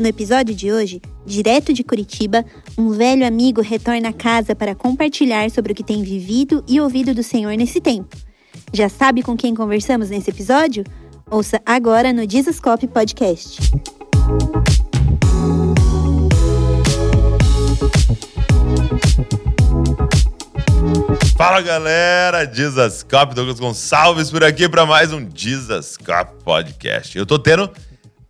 No episódio de hoje, direto de Curitiba, um velho amigo retorna a casa para compartilhar sobre o que tem vivido e ouvido do Senhor nesse tempo. Já sabe com quem conversamos nesse episódio? Ouça agora no Jesuscope Podcast. Fala galera, Jesuscope, Douglas Gonçalves por aqui para mais um Jesuscope Podcast. Eu tô tendo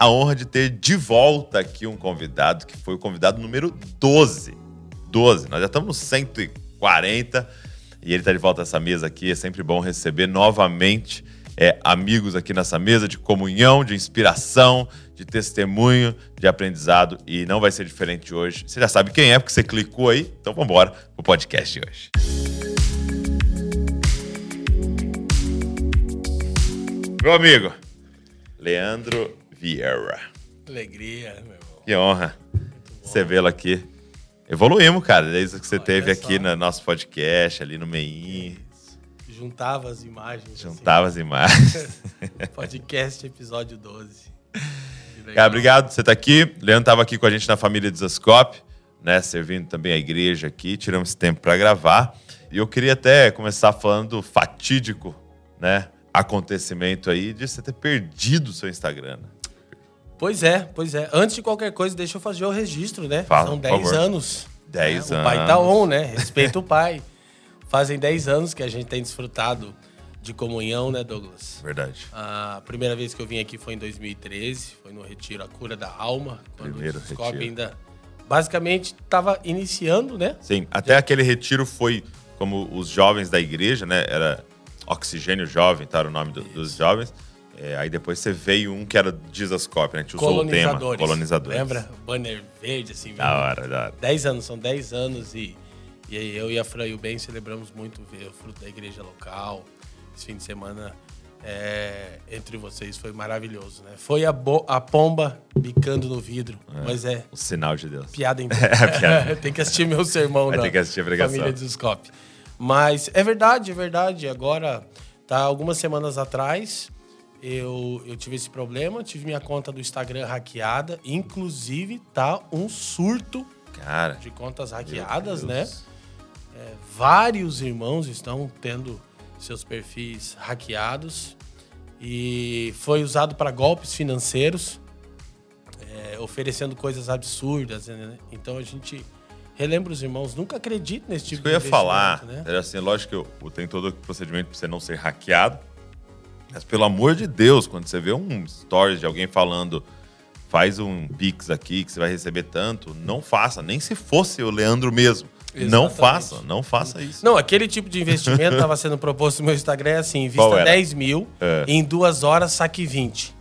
a honra de ter de volta aqui um convidado que foi o convidado número 12. 12. Nós já estamos no 140 e ele está de volta nessa mesa aqui. É sempre bom receber novamente é, amigos aqui nessa mesa de comunhão, de inspiração, de testemunho, de aprendizado. E não vai ser diferente hoje. Você já sabe quem é, porque você clicou aí. Então vamos embora pro podcast de hoje. Meu amigo, Leandro Vieira. Alegria, meu irmão. Que honra você vê-lo aqui. Evoluímos, cara, desde que você Olha teve só. aqui no nosso podcast, ali no MEI. Juntava as imagens. Juntava as imagens. Assim. Podcast episódio 12. Que legal. Cara, obrigado, você tá aqui. Leandro estava aqui com a gente na família Desascope, né? Servindo também a igreja aqui. Tiramos esse tempo para gravar. E eu queria até começar falando do fatídico, né? Acontecimento aí de você ter perdido o seu Instagram. né? Pois é, pois é. Antes de qualquer coisa, deixa eu fazer o registro, né? Fala, São por 10 favor. anos. 10 né? O pai anos. tá on, né? Respeita o pai. Fazem 10 anos que a gente tem desfrutado de comunhão, né, Douglas? Verdade. A primeira vez que eu vim aqui foi em 2013, foi no Retiro A Cura da Alma, quando Primeiro o Scope retiro. ainda basicamente estava iniciando, né? Sim, até aquele retiro foi como os jovens da igreja, né? Era Oxigênio Jovem, tá? Era o nome do- dos jovens. É, aí depois você veio um que era Jesuscope, né? A gente usou o tema. Colonizadores. Lembra? Banner verde, assim. Da hora, da hora. 10 anos, são 10 anos e, e aí eu e a Fran e o Ben celebramos muito ver o fruto da igreja local. Esse fim de semana é, entre vocês foi maravilhoso, né? Foi a, a pomba bicando no vidro, mas é O sinal de Deus. piada inteira. É, piada. Tem que assistir meu sermão, não. ter que assistir a pregação. Família do Scope. Mas é verdade, é verdade. Agora, tá algumas semanas atrás, eu, eu tive esse problema, tive minha conta do Instagram hackeada, inclusive tá um surto Cara. de contas hackeadas, né? É, vários irmãos estão tendo seus perfis hackeados e foi usado para golpes financeiros, é, oferecendo coisas absurdas. né? Então a gente relembra os irmãos, nunca acredite nesse Isso tipo que eu ia de falar, né? era assim, lógico que eu, tem todo o procedimento pra você não ser hackeado, mas pelo amor de Deus, quando você vê um stories de alguém falando faz um Pix aqui que você vai receber tanto, não faça, nem se fosse o Leandro mesmo. Não Exatamente. faça, não faça isso. Não, aquele tipo de investimento estava sendo proposto no meu Instagram é assim: invista Qual era? 10 mil, É. em duas horas saque 20.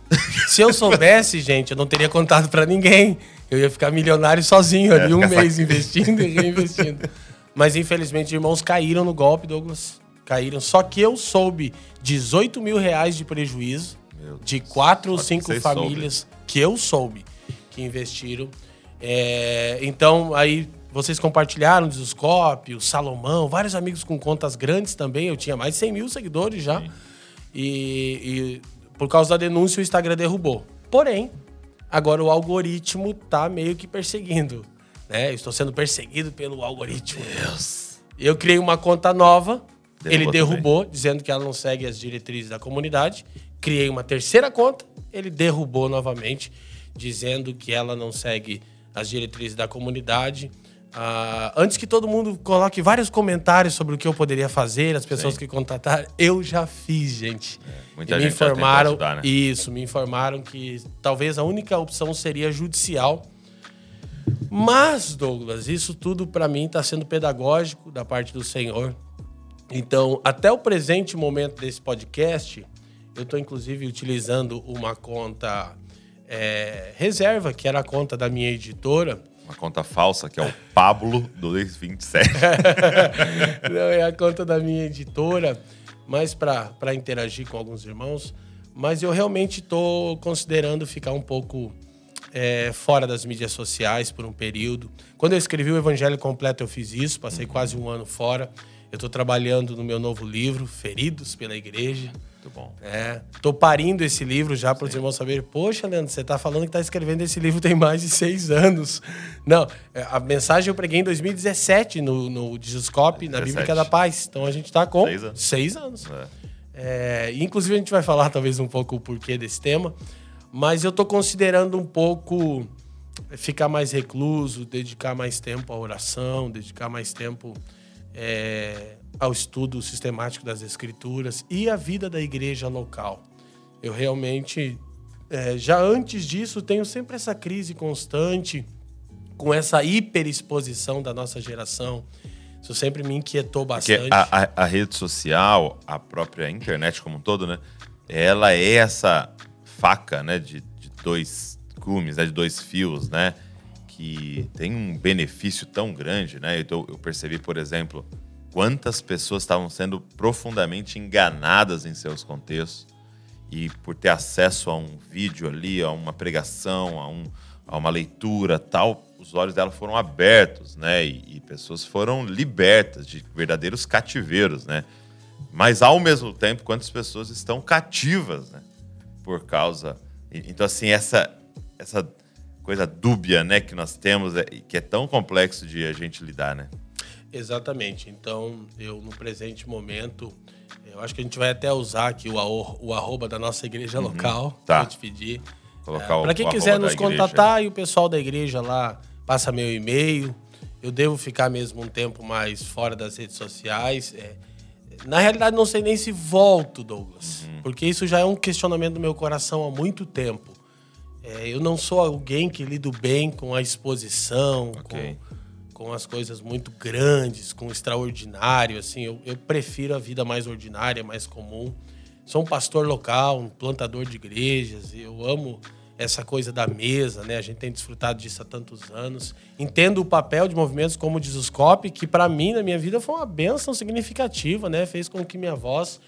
Se eu soubesse, gente, eu não teria contado para ninguém. Eu ia ficar milionário sozinho ali, É, um mês investindo e reinvestindo. Mas infelizmente, irmãos caíram no golpe, Douglas. Caíram. Só que eu soube 18 mil reais de prejuízo de quatro ou cinco famílias que eu soube que investiram. É, então, aí vocês compartilharam o Desoscope, o Salomão, vários amigos com contas grandes também. Eu tinha mais de 100 mil seguidores já. E, e por causa da denúncia, o Instagram derrubou. Porém, agora o algoritmo tá meio que perseguindo. Né? Eu estou sendo perseguido pelo algoritmo. Deus. Eu criei uma conta nova, Derrubou ele derrubou, dizendo que ela não segue as diretrizes da comunidade. Criei uma terceira conta, ele derrubou novamente, dizendo que ela não segue as diretrizes da comunidade. Ah, antes que todo mundo coloque vários comentários sobre o que eu poderia fazer, as pessoas Sim. que contrataram, eu já fiz, gente. muita e me gente tentou informaram, ajudar, né? isso, me informaram que talvez a única opção seria judicial. Mas, Douglas, isso tudo para mim está sendo pedagógico da parte do Senhor. Então, até o presente momento desse podcast, eu estou inclusive utilizando uma conta é, reserva, que era a conta da minha editora. Uma conta falsa que é o Pablo 227. Não, é a conta da minha editora, mas para interagir com alguns irmãos. Mas eu realmente estou considerando ficar um pouco é, fora das mídias sociais por um período. Quando eu escrevi o Evangelho Completo, eu fiz isso, passei quase um ano fora. Eu estou trabalhando no meu novo livro, Feridos pela Igreja. Muito bom. É, tô parindo esse livro já para os irmãos saberem. Poxa, Leandro, você está falando que está escrevendo esse livro tem mais de seis anos. Não, é, a mensagem eu preguei em 2017 no, no Discoscope, na 17. Bíblica da Paz. Então a gente está com Seis anos. Seis anos. É. É, inclusive a gente vai falar talvez um pouco o porquê desse tema, mas eu tô considerando um pouco ficar mais recluso, dedicar mais tempo à oração, dedicar mais tempo é, ao estudo sistemático das escrituras e à vida da igreja local. Eu realmente, é, já antes disso, tenho sempre essa crise constante com essa hiperexposição da nossa geração. Isso sempre me inquietou Porque bastante. a, a- a rede social, a própria internet como um todo, né? Ela é essa faca, né? De, de dois gumes, né, de dois fios, né? Que tem um benefício tão grande, né? Então, eu percebi, por exemplo, quantas pessoas estavam sendo profundamente enganadas em seus contextos e por ter acesso a um vídeo ali, a uma pregação, a, um, a uma leitura tal, os olhos dela foram abertos, né? E, e pessoas foram libertas de verdadeiros cativeiros, né? Mas ao mesmo tempo, quantas pessoas estão cativas, né? Por causa. Então, assim, essa, essa coisa dúbia, né, que nós temos, é- que é tão complexo de a gente lidar, né? Exatamente. Então, eu no presente momento, eu acho que a gente vai até usar aqui o, o arroba da nossa igreja local. Tá. Vou te pedir. Colocar o- Para quem quiser nos contatar e o pessoal da igreja lá passa meu e-mail. Eu devo ficar mesmo um tempo mais fora das redes sociais. É, na realidade, não sei nem se volto, Douglas, Uhum. porque isso já é um questionamento do meu coração há muito tempo. É, eu não sou alguém que lido bem com a exposição, Ok. com, com as coisas muito grandes, com o extraordinário. Assim, eu, eu prefiro a vida mais ordinária, mais comum. Sou um pastor local, um plantador de igrejas. e Eu amo essa coisa da mesa, né? A gente tem desfrutado disso há tantos anos. Entendo o papel de movimentos como o Disuscope, que para mim, na minha vida, foi uma benção significativa, né? Fez com que minha voz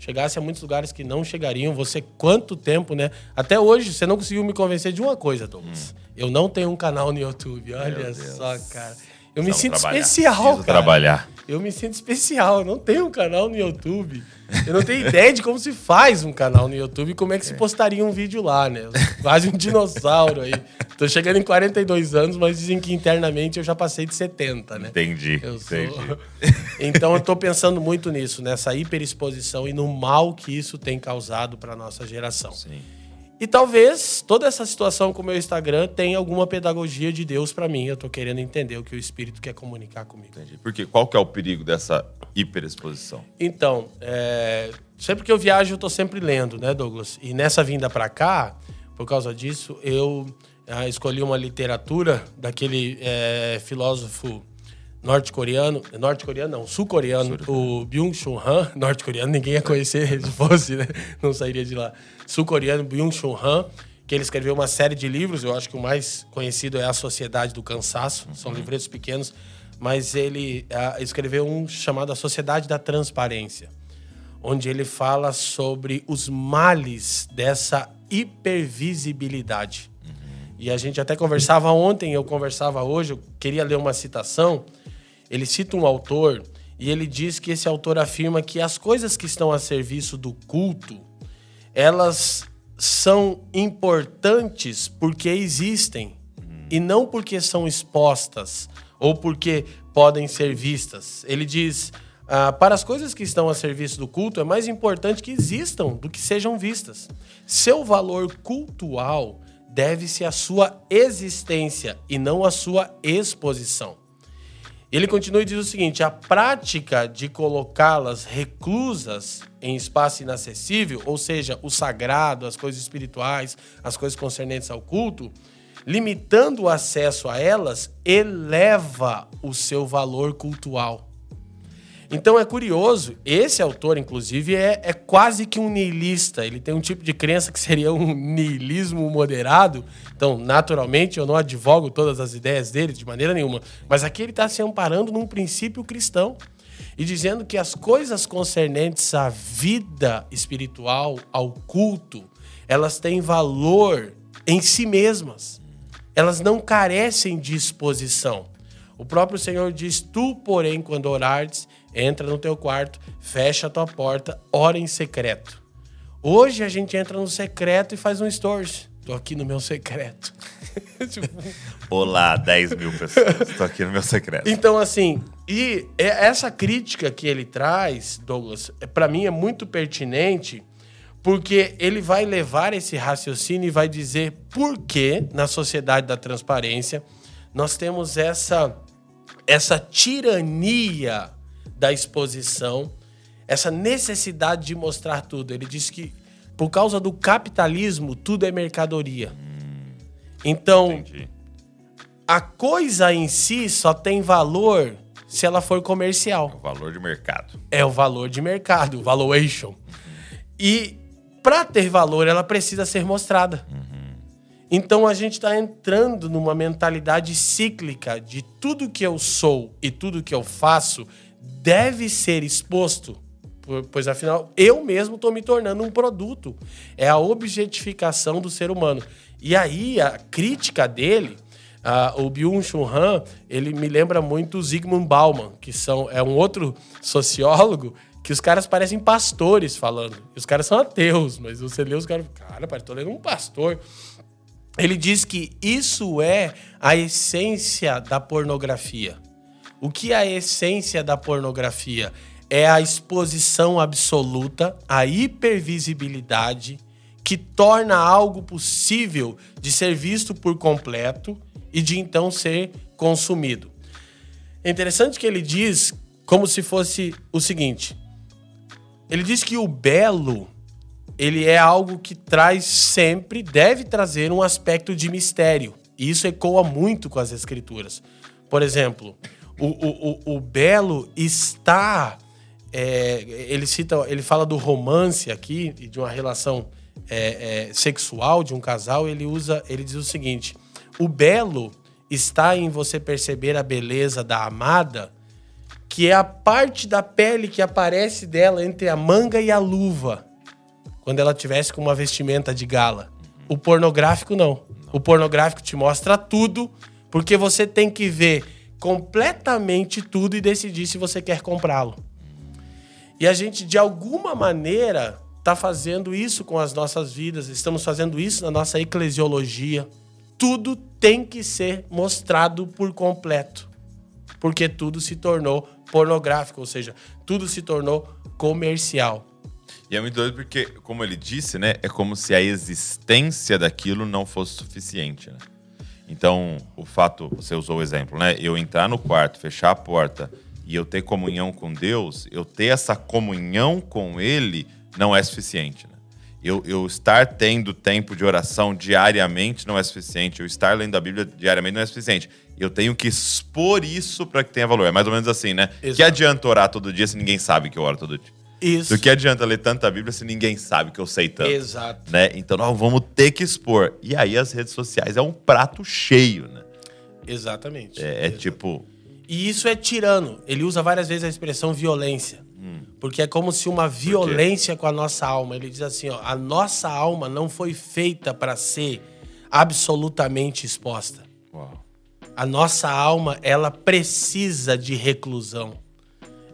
chegasse a muitos lugares que não chegariam. Você, quanto tempo, né? Até hoje, você não conseguiu me convencer de uma coisa, Douglas. Eu não tenho um canal no YouTube. Olha só, cara. Eu me sinto trabalhar. especial, Preciso cara. trabalhar. Eu me sinto especial. Eu não tenho um canal no YouTube. Eu não tenho ideia de como se faz um canal no YouTube e como é que se postaria um vídeo lá, né? Quase um dinossauro aí. Tô chegando em 42 anos, mas dizem que internamente eu já passei de 70, né? Entendi. Eu sou... entendi. Então eu tô pensando muito nisso, nessa hiperexposição e no mal que isso tem causado para nossa geração. Sim. E talvez toda essa situação com o meu Instagram tenha alguma pedagogia de Deus para mim. Eu tô querendo entender o que o Espírito quer comunicar comigo. Entendi. Porque qual que é o perigo dessa hiperexposição? Então, é, sempre que eu viajo, eu tô sempre lendo, né, Douglas? E nessa vinda para cá, por causa disso, eu ah, escolhi uma literatura daquele é, filósofo norte-coreano, norte-coreano não, sul-coreano, o Byung-Chul Han, norte-coreano, ninguém ia conhecer se fosse, né? Não sairia de lá. Sul-coreano Byung-Chul Han, que ele escreveu uma série de livros, eu acho que o mais conhecido é A Sociedade do Cansaço, são livretos pequenos, mas ele ah, escreveu um chamado A Sociedade da Transparência, onde ele fala sobre os males dessa hipervisibilidade. E a gente até conversava ontem, eu conversava hoje, eu queria ler uma citação. Ele cita um autor e ele diz que esse autor afirma que as coisas que estão a serviço do culto, elas são importantes porque existem e não porque são expostas ou porque podem ser vistas. Ele diz: ah, para as coisas que estão a serviço do culto, é mais importante que existam do que sejam vistas. Seu valor cultual deve-se à sua existência e não à sua exposição. Ele continua e diz o seguinte: a prática de colocá-las reclusas em espaço inacessível, ou seja, o sagrado, as coisas espirituais, as coisas concernentes ao culto, limitando o acesso a elas, eleva o seu valor cultual. Então é curioso, esse autor, inclusive, é, é quase que um niilista. Ele tem um tipo de crença que seria um niilismo moderado. Então, naturalmente, eu não advogo todas as ideias dele de maneira nenhuma. Mas aqui ele está se amparando num princípio cristão e dizendo que as coisas concernentes à vida espiritual, ao culto, elas têm valor em si mesmas. Elas não carecem de exposição. O próprio Senhor diz: Tu, porém, quando orares, entra no teu quarto, fecha a tua porta, ora em secreto. Hoje a gente entra no secreto e faz um stories. Tô aqui no meu secreto. tipo... Olá, 10 mil pessoas. Tô aqui no meu secreto. Então, assim, e essa crítica que ele traz, Douglas, é, para mim é muito pertinente, porque ele vai levar esse raciocínio e vai dizer por que, na sociedade da transparência, nós temos essa, essa tirania da exposição, essa necessidade de mostrar tudo. Ele diz que por causa do capitalismo, tudo é mercadoria. Hum, então, entendi. a coisa em si só tem valor se ela for comercial. É o valor de mercado. É o valor de mercado, valuation. E para ter valor, ela precisa ser mostrada. Uhum. Então a gente está entrando numa mentalidade cíclica de tudo que eu sou e tudo que eu faço deve ser exposto pois afinal eu mesmo estou me tornando um produto. É a objetificação do ser humano. E aí a crítica dele, uh, o Byung-Chul Han, ele me lembra muito o Zygmunt Bauman, que são, é um outro sociólogo que os caras parecem pastores falando. Os caras são ateus, mas você lê os caras, cara, pai, tô lendo um pastor. Ele diz que isso é a essência da pornografia. O que é a essência da pornografia? é a exposição absoluta, a hipervisibilidade que torna algo possível de ser visto por completo e de então ser consumido. É interessante que ele diz como se fosse o seguinte: ele diz que o belo ele é algo que traz sempre, deve trazer um aspecto de mistério. E isso ecoa muito com as escrituras. Por exemplo, o, o, o, belo está é, ele cita, ele fala do romance aqui e de uma relação é, é, sexual de um casal. Ele usa, ele diz o seguinte: o belo está em você perceber a beleza da amada, que é a parte da pele que aparece dela entre a manga e a luva, quando ela tivesse com uma vestimenta de gala. O pornográfico não. O pornográfico te mostra tudo, porque você tem que ver completamente tudo e decidir se você quer comprá-lo. E a gente, de alguma maneira, está fazendo isso com as nossas vidas, estamos fazendo isso na nossa eclesiologia. Tudo tem que ser mostrado por completo, porque tudo se tornou pornográfico, ou seja, tudo se tornou comercial. E é muito doido porque, como ele disse, né, é como se a existência daquilo não fosse suficiente, né? Então, o fato, você usou o exemplo, né? Eu entrar no quarto, fechar a porta, e eu ter comunhão com Deus, eu ter essa comunhão com Ele não é suficiente. Né? Eu, eu estar tendo tempo de oração diariamente não é suficiente. Eu estar lendo a Bíblia diariamente não é suficiente. Eu tenho que expor isso para que tenha valor. É mais ou menos assim, né? Exato. Que adianta orar todo dia se ninguém sabe que eu oro todo dia? Isso. Do que adianta ler tanta Bíblia se ninguém sabe que eu sei tanto? Exato. Né? Então nós vamos ter que expor. E aí as redes sociais é um prato cheio, né? Exatamente. É, é tipo, e isso é tirano. Ele usa várias vezes a expressão violência. Hum. Porque é como se uma violência com a nossa alma. Ele diz assim: ó, a nossa alma não foi feita para ser absolutamente exposta. Uau. A nossa alma, ela precisa de reclusão.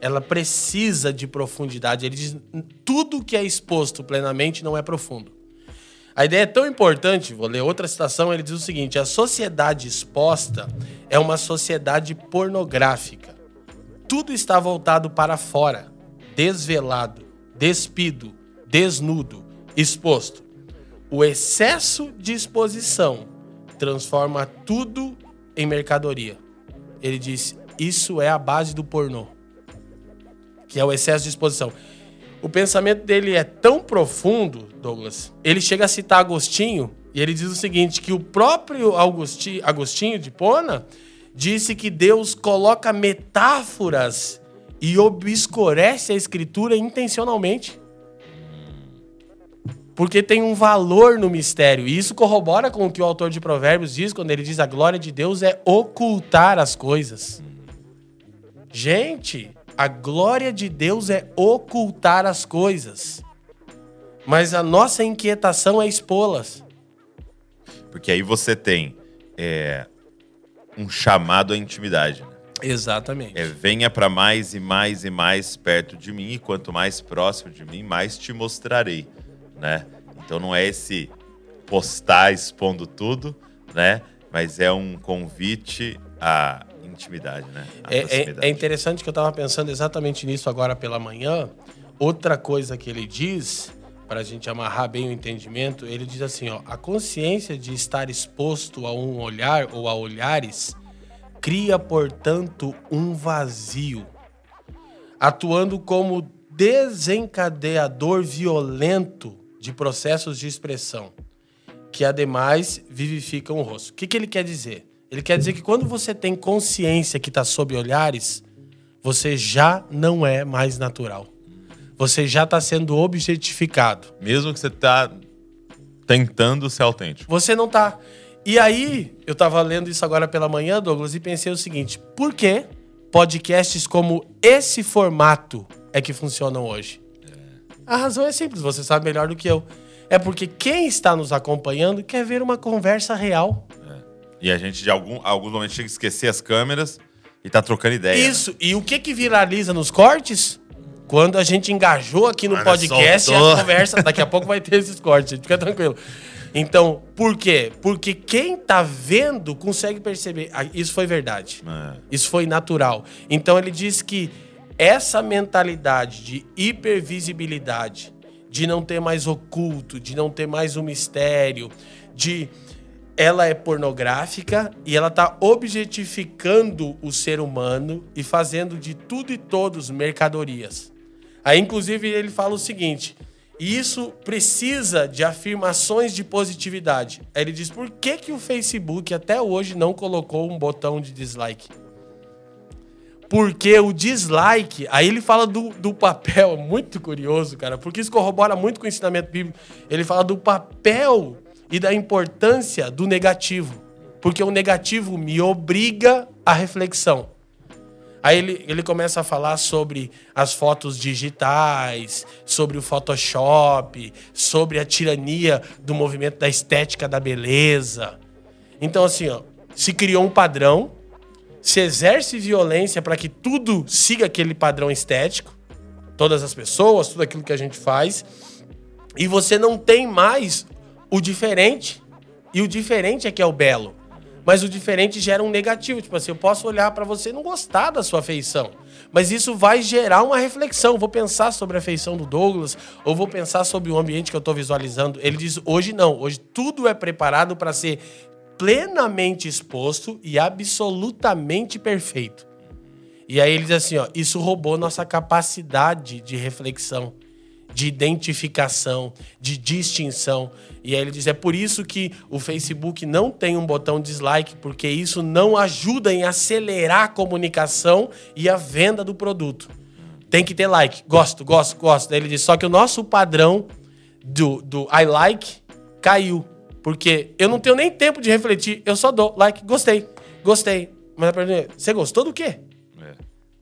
Ela precisa de profundidade. Ele diz: tudo que é exposto plenamente não é profundo. A ideia é tão importante, vou ler outra citação, ele diz o seguinte: a sociedade exposta é uma sociedade pornográfica. Tudo está voltado para fora, desvelado, despido, desnudo, exposto. O excesso de exposição transforma tudo em mercadoria. Ele diz: isso é a base do pornô, que é o excesso de exposição o pensamento dele é tão profundo, Douglas, ele chega a citar Agostinho e ele diz o seguinte: que o próprio Agostinho, de Pona disse que Deus coloca metáforas e obscurece a escritura intencionalmente. Porque tem um valor no mistério. E isso corrobora com o que o autor de Provérbios diz quando ele diz a glória de Deus é ocultar as coisas. Gente, a glória de Deus é ocultar as coisas. Mas a nossa inquietação é expô-las. Porque aí você tem é, um chamado à intimidade. Né? Exatamente. É, venha para mais e mais e mais perto de mim, e quanto mais próximo de mim, mais te mostrarei, né? Então não é esse postar expondo tudo, né? Mas é um convite à intimidade, né? É, é, é interessante que eu estava pensando exatamente nisso agora pela manhã. Outra coisa que ele diz, para a gente amarrar bem o entendimento, ele diz assim: ó, a consciência de estar exposto a um olhar ou a olhares cria, portanto, um vazio, atuando como desencadeador violento de processos de expressão, que ademais vivificam o rosto. O que, que ele quer dizer? Ele quer dizer que quando você tem consciência que está sob olhares, você já não é mais natural. Você já está sendo objetificado. Mesmo que você tá tentando ser autêntico. Você não tá. E aí, eu tava lendo isso agora pela manhã, Douglas, e pensei o seguinte: por que podcasts como esse formato é que funcionam hoje? A razão é simples, você sabe melhor do que eu. É porque quem está nos acompanhando quer ver uma conversa real. E a gente, de algum, alguns momentos, chega a esquecer as câmeras e tá trocando ideia. né? Isso. E o que que viraliza nos cortes? Quando a gente engajou aqui no Quando podcast, soltou. a conversa. Daqui a pouco vai ter esses cortes, gente, fica tranquilo. Então, por quê? Porque quem tá vendo consegue perceber. Ah, Isso foi verdade. É. Isso foi natural. Então ele diz que essa mentalidade de hipervisibilidade, de não ter mais oculto, de não ter mais o mistério, de ela é pornográfica e ela tá objetificando o ser humano e fazendo de tudo e todos mercadorias. Aí, inclusive, ele fala o seguinte: isso precisa de afirmações de positividade. Aí ele diz: por que, que o Facebook até hoje não colocou um botão de dislike? Porque o dislike, aí ele fala do, do papel, é muito curioso, cara, porque isso corrobora muito com o ensinamento bíblico. Ele fala do papel e da importância do negativo. Porque o negativo me obriga à reflexão. Aí ele, ele começa a falar sobre as fotos digitais, sobre o Photoshop, sobre a tirania do movimento da estética da beleza. Então, assim, ó, se criou um padrão, se exerce violência para que tudo siga aquele padrão estético, todas as pessoas, tudo aquilo que a gente faz, e você não tem mais o diferente. E o diferente é que é o belo. Mas o diferente gera um negativo. Tipo assim, eu posso olhar para você e não gostar da sua feição. Mas isso vai gerar uma reflexão. Vou pensar sobre a feição do Douglas, ou vou pensar sobre o ambiente que eu estou visualizando. Ele diz: hoje não. Hoje tudo é preparado para ser plenamente exposto e absolutamente perfeito. E aí ele diz assim: ó, isso roubou nossa capacidade de reflexão de identificação, de distinção. E aí ele diz: é por isso que o Facebook não tem um botão dislike, porque isso não ajuda em acelerar a comunicação e a venda do produto. Tem que ter like. Gosto, gosto, gosto. Daí ele diz: só que o nosso padrão do, do I like caiu. Porque eu não tenho nem tempo de refletir, eu só dou like, gostei, gostei. Mas a pergunta é: você gostou do quê?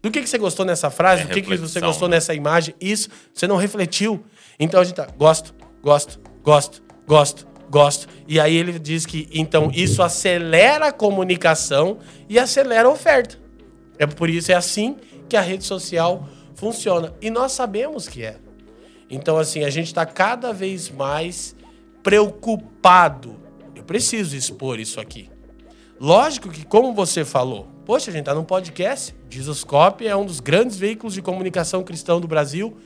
Do que, que você gostou nessa frase? É Do que, que você gostou né? nessa imagem? Isso, você não refletiu. Então a gente tá, gosto, gosto, gosto, gosto, gosto. E aí ele diz que, então, isso acelera a comunicação e acelera a oferta. É por isso, é assim que a rede social funciona. E nós sabemos que é. Então, assim, a gente está cada vez mais preocupado. Eu preciso expor isso aqui. Lógico que, como você falou, poxa, a gente tá num podcast. Jesuscope é um dos grandes veículos de comunicação cristão do Brasil.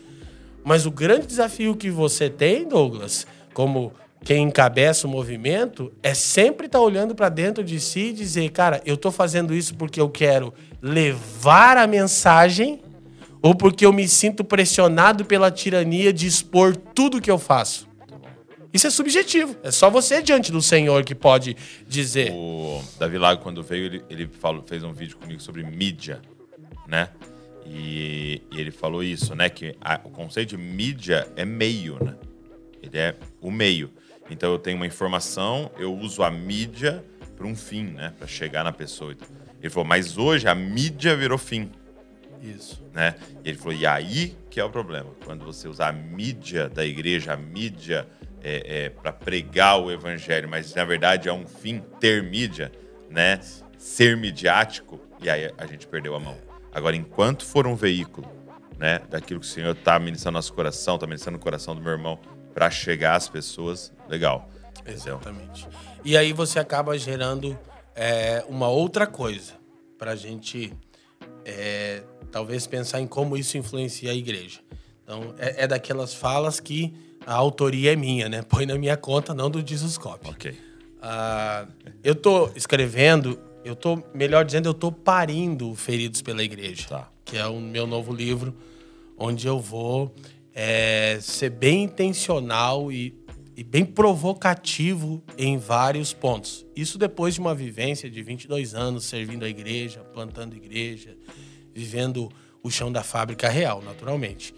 Mas o grande desafio que você tem, Douglas, como quem encabeça o movimento, é sempre estar olhando para dentro de si e dizer, cara, eu tô fazendo isso porque eu quero levar a mensagem ou porque eu me sinto pressionado pela tirania de expor tudo que eu faço. Isso é subjetivo. É só você diante do Senhor que pode dizer. O Davi Lago, quando veio, ele, ele falou, fez um vídeo comigo sobre mídia, né? E, e ele falou isso, né? Que a- o conceito de mídia é meio, né? Ele é o meio. Então eu tenho uma informação, eu uso a mídia para um fim, né? Para chegar na pessoa. Ele falou, mas hoje a mídia virou fim, Isso. né? E ele falou, e aí que é o problema. Quando você usar a mídia da igreja, a mídia é, para pregar o evangelho, mas na verdade é um fim ter mídia, né? Ser midiático, e aí a gente perdeu a mão. Agora, enquanto for um veículo, né, daquilo que o Senhor está ministrando no nosso coração, está ministrando no coração do meu irmão, para chegar às pessoas, legal. Exatamente. E aí você acaba gerando é, uma outra coisa para a gente é, talvez pensar em como isso influencia a igreja. Então, é, é, daquelas falas que a autoria é minha, né? Põe na minha conta, não do Jesuscope. Ok. Ah, eu tô escrevendo, eu tô, melhor dizendo, eu tô parindo Feridos pela Igreja, tá. que é o meu novo livro, onde eu vou é, ser bem intencional e, e bem provocativo em vários pontos. Isso depois de uma vivência de 22 anos servindo a igreja, plantando igreja, vivendo o chão da fábrica real, naturalmente.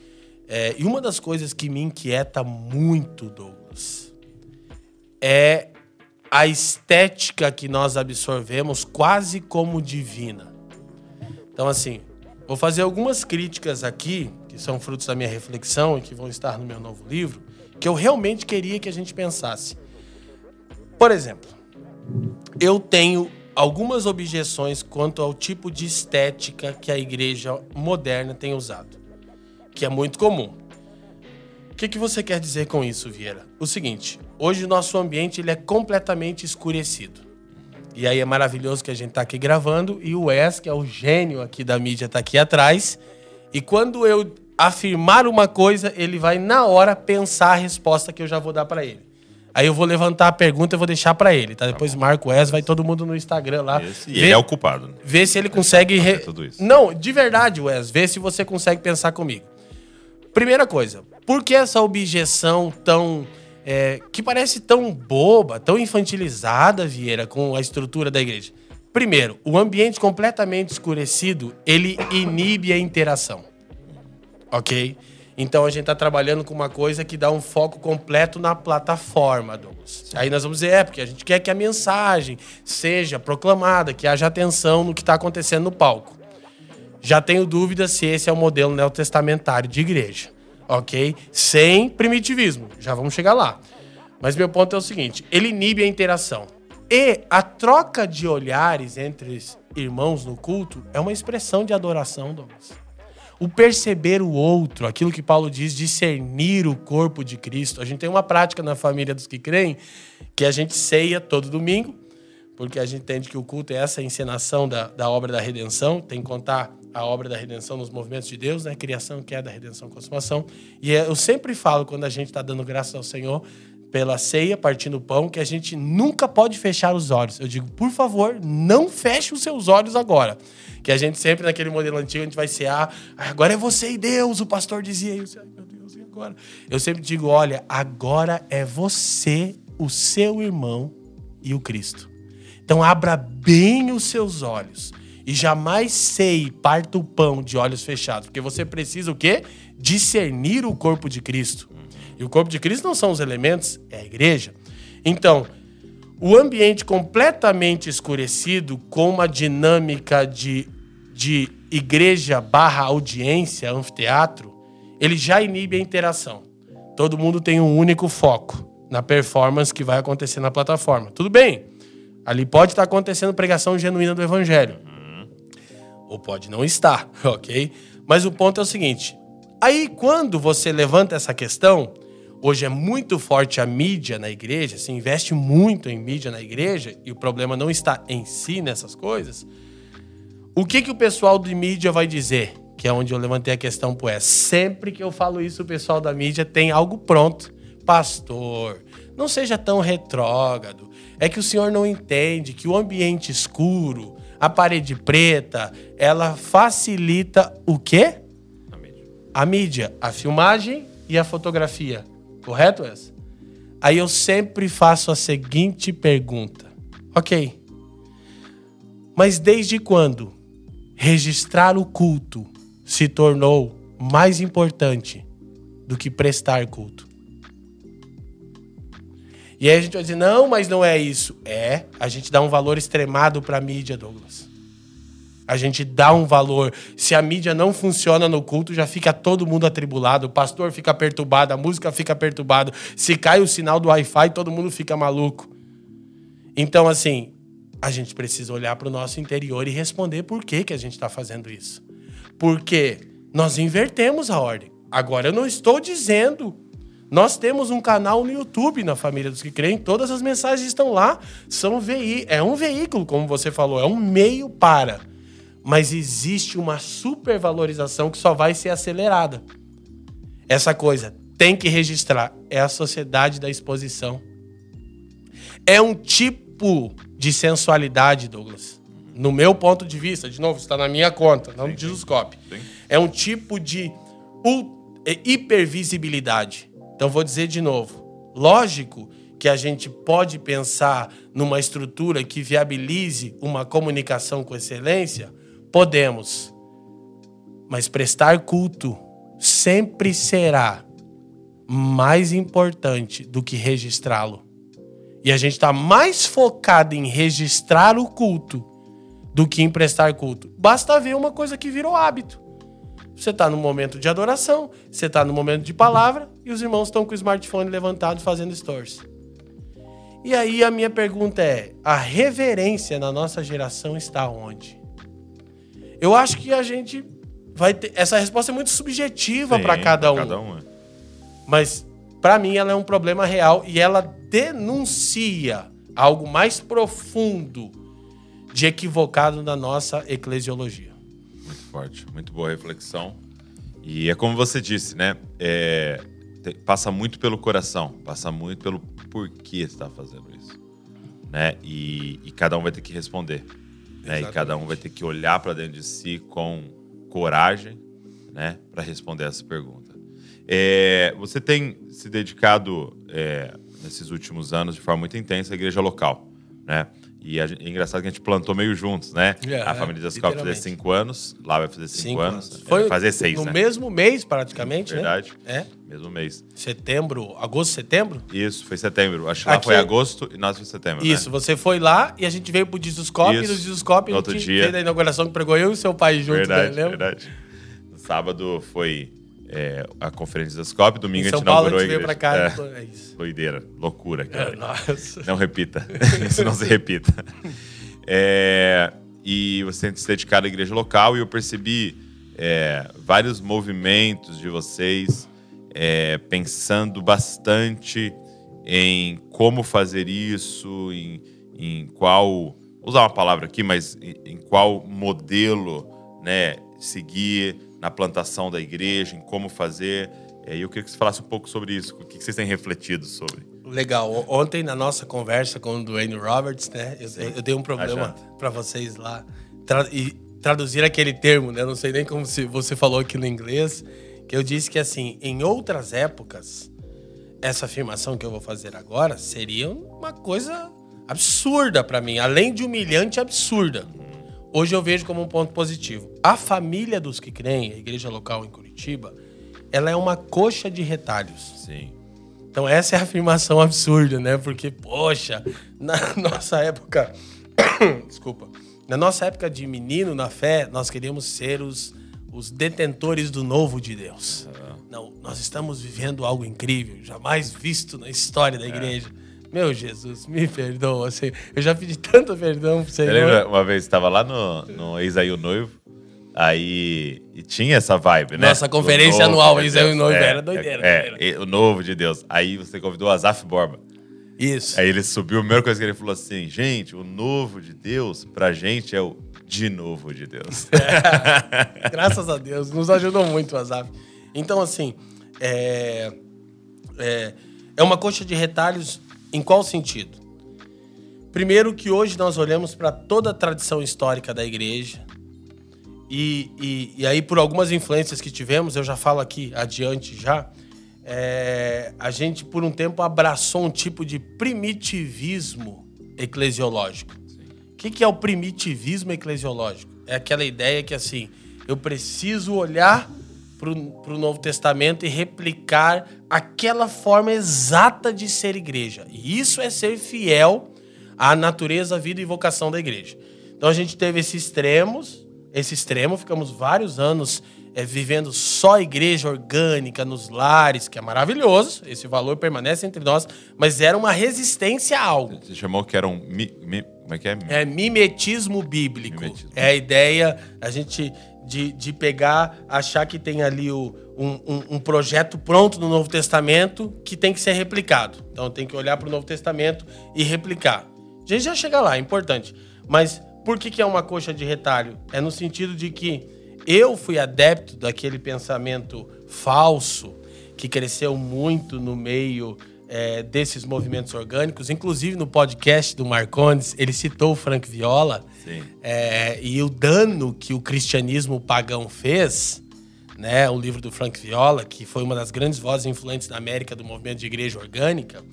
É, e uma das coisas que me inquieta muito, Douglas, é a estética que nós absorvemos quase como divina. Então, assim, vou fazer algumas críticas aqui, que são frutos da minha reflexão e que vão estar no meu novo livro, que eu realmente queria que a gente pensasse. Por exemplo, eu tenho algumas objeções quanto ao tipo de estética que a igreja moderna tem usado, que é muito comum que, que você quer dizer com isso, Vieira? O seguinte, hoje o nosso ambiente ele é completamente escurecido. E aí é maravilhoso que a gente está aqui gravando e o Wes, que é o gênio aqui da mídia, está aqui atrás. E quando eu afirmar uma coisa, ele vai na hora pensar a resposta que eu já vou dar para ele. Aí eu vou levantar a pergunta e vou deixar para ele, tá? Depois tá Marco Wes, vai todo mundo no Instagram lá. Esse, e ele é o culpado. Né? Vê se ele consegue. Re... Tudo isso. Não, de verdade, Wes, vê se você consegue pensar comigo. Primeira coisa, por que essa objeção tão. É, que parece tão boba, tão infantilizada, Vieira, com a estrutura da igreja? Primeiro, o ambiente completamente escurecido, ele inibe a interação. Ok? Então a gente está trabalhando com uma coisa que dá um foco completo na plataforma, Douglas. Aí nós vamos dizer, é, porque a gente quer que a mensagem seja proclamada, que haja atenção no que está acontecendo no palco. Já tenho dúvida se esse é o modelo neotestamentário de igreja ok? Sem primitivismo. Já vamos chegar lá. Mas meu ponto é o seguinte: ele inibe a interação. E a troca de olhares entre irmãos no culto é uma expressão de adoração, Douglas. O perceber o outro, aquilo que Paulo diz, discernir o corpo de Cristo. A gente tem uma prática na família dos que creem que a gente ceia todo domingo, porque a gente entende que o culto é essa encenação da, da obra da redenção, tem que contar a obra da redenção nos movimentos de Deus, né? Criação, queda, redenção, consumação. E é, eu sempre falo, quando a gente está dando graças ao Senhor, pela ceia, partindo o pão, que a gente nunca pode fechar os olhos. Eu digo, por favor, não feche os seus olhos agora. Que a gente sempre, naquele modelo antigo, a gente vai cear, agora é você e Deus, o pastor dizia. Ai, meu Deus, e agora? Eu sempre digo, olha, agora é você, o seu irmão e o Cristo. Então abra bem os seus olhos e jamais sei parta o pão de olhos fechados, porque você precisa o quê? Discernir o corpo de Cristo. E o corpo de Cristo não são os elementos, é a igreja. Então, o ambiente completamente escurecido, com uma dinâmica de, de igreja barra audiência, anfiteatro, ele já inibe a interação. Todo mundo tem um único foco na performance que vai acontecer na plataforma. Tudo bem, ali pode estar acontecendo pregação genuína do evangelho ou pode não estar, ok? Mas o ponto é o seguinte: aí quando você levanta essa questão, hoje é muito forte a mídia na igreja, se investe muito em mídia na igreja, e o problema não está em si nessas coisas. O que, que o pessoal de mídia vai dizer? Que é onde eu levantei a questão pro S. Sempre que eu falo isso, o pessoal da mídia tem algo pronto. Pastor, não seja tão retrógrado. É que o senhor não entende que o ambiente escuro, a parede preta, ela facilita o quê? A mídia. A mídia, a filmagem e a fotografia. Correto, essa? Aí eu sempre faço a seguinte pergunta. Ok. Mas desde quando registrar o culto se tornou mais importante do que prestar culto? E aí a gente vai dizer, não, mas não é isso. É, a gente dá um valor extremado para a mídia, Douglas. A gente dá um valor. Se a mídia não funciona no culto, já fica todo mundo atribulado. O pastor fica perturbado, a música fica perturbada. Se cai o sinal do Wi-Fi, todo mundo fica maluco. Então, assim, a gente precisa olhar para o nosso interior e responder por que, que a gente está fazendo isso. Porque nós invertemos a ordem. Agora, eu não estou dizendo. Nós temos um canal no YouTube na Família dos que Creem, todas as mensagens estão lá. São VI, é um veículo, como você falou, é um meio para. Mas existe uma supervalorização que só vai ser acelerada. Essa coisa tem que registrar. É a sociedade da exposição. É um tipo de sensualidade, Douglas. No meu ponto de vista, de novo, está na minha conta, não diz os copy. É um tipo de é, hipervisibilidade. Então vou dizer de novo. Lógico que a gente pode pensar numa estrutura que viabilize uma comunicação com excelência, podemos. Mas prestar culto sempre será mais importante do que registrá-lo. E a gente está mais focado em registrar o culto do que em prestar culto. Basta ver uma coisa que virou hábito. Você está no momento de adoração, você está no momento de palavra e os irmãos estão com o smartphone levantado fazendo stories. E aí a minha pergunta é: a reverência na nossa geração está onde? Eu acho que a gente vai ter. Essa resposta é muito subjetiva para cada um. Cada um é. Mas para mim ela é um problema real e ela denuncia algo mais profundo de equivocado na nossa eclesiologia. Muito forte, muito boa reflexão. E é como você disse, né? É, passa muito pelo coração, passa muito pelo porquê está fazendo isso, né? E, e, cada um vai ter que responder, né? E cada um vai ter que olhar para dentro de si com coragem, né? Para responder essa pergunta. É, você tem se dedicado é, nesses últimos anos de forma muito intensa à igreja local, né? E é engraçado que a gente plantou meio juntos, né? É, a família de Ascop fazer cinco anos, lá vai fazer cinco, cinco anos. anos. Foi fazer seis, no né? mesmo mês, praticamente, Verdade. né? É. Mesmo mês. Setembro, agosto, setembro? Isso, foi setembro. Acho que lá foi agosto e nós foi setembro. Isso, né? você foi lá e a gente veio pro Jesuscop e no Jesuscop a gente dia. fez a inauguração que pregou eu e seu pai juntos, verdade, né? Verdade. No sábado foi é, a conferência da SCOP, domingo em São a gente Paulo inaugurou a, gente veio pra cá. É, é isso. Doideira, loucura, cara. É, nossa. Não repita. isso não se repita. É, e você tem se dedicado à igreja local e eu percebi é, vários movimentos de vocês é, pensando bastante em como fazer isso, em, em qual. Vou usar uma palavra aqui, mas em, em qual modelo né, seguir na plantação da igreja, em como fazer. É, e eu queria que você falasse um pouco sobre isso, o que vocês têm refletido sobre. Legal. Ontem, na nossa conversa com o Dwayne Roberts, né, eu, eu dei um problema para vocês lá tra e traduzir aquele termo, né? Eu não sei nem como se você falou aqui no inglês, que eu disse que assim, em outras épocas, essa afirmação que eu vou fazer agora seria uma coisa absurda para mim, além de humilhante, absurda hoje eu vejo como um ponto positivo. A família dos que creem, a igreja local em Curitiba, ela é uma coxa de retalhos. Sim. Então essa é a afirmação absurda, né? Porque, poxa, na nossa época. Desculpa. Na nossa época de menino na fé, nós queríamos ser os, os detentores do novo de Deus. Não, nós estamos vivendo algo incrível, jamais visto na história da é. igreja. É. Meu Jesus, me perdoa. Assim, eu já pedi tanto perdão pro Senhor. Você lembra uma vez estava lá no, no Ex aí o Noivo? Aí e tinha essa vibe, né? Nossa conferência novo, anual, Ex aí o Noivo, é, era doideira. É, é, o novo de Deus. Aí você convidou o Azaf Borba. Isso. Aí ele subiu, a primeira coisa que ele falou assim: gente, o novo de Deus, pra gente é o de novo de Deus. É, graças a Deus, nos ajudou muito o Azaf. Então, assim, é, é, é uma coxa de retalhos em qual sentido? Primeiro, que hoje nós olhamos para toda a tradição histórica da igreja. E, e, e, aí, por algumas influências que tivemos, eu já falo aqui adiante já, é, a gente por um tempo abraçou um tipo de primitivismo eclesiológico. O que, que é o primitivismo eclesiológico? É aquela ideia que assim, eu preciso olhar para o Novo Testamento e replicar aquela forma exata de ser igreja. E isso é ser fiel à natureza, vida e vocação da igreja. Então a gente teve esses extremos, esse extremo, ficamos vários anos é, vivendo só igreja orgânica nos lares, que é maravilhoso, esse valor permanece entre nós, mas era uma resistência a algo. Você chamou que era um. Mi, mi, como é que é? É mimetismo bíblico. Mimetismo. É a ideia, a gente, de, de pegar, achar que tem ali o, um, um, projeto pronto no Novo Testamento que tem que ser replicado. Então tem que olhar para o Novo Testamento e replicar. A gente já chega lá, é importante. Mas por que, que é uma coxa de retalho? É no sentido de que eu fui adepto daquele pensamento falso que cresceu muito no meio é, desses movimentos orgânicos. Inclusive no podcast do Marcondes, ele citou o Frank Viola é, e o dano que o cristianismo pagão fez. Né, o livro do Frank Viola, que foi uma das grandes vozes influentes da América do movimento de igreja orgânica.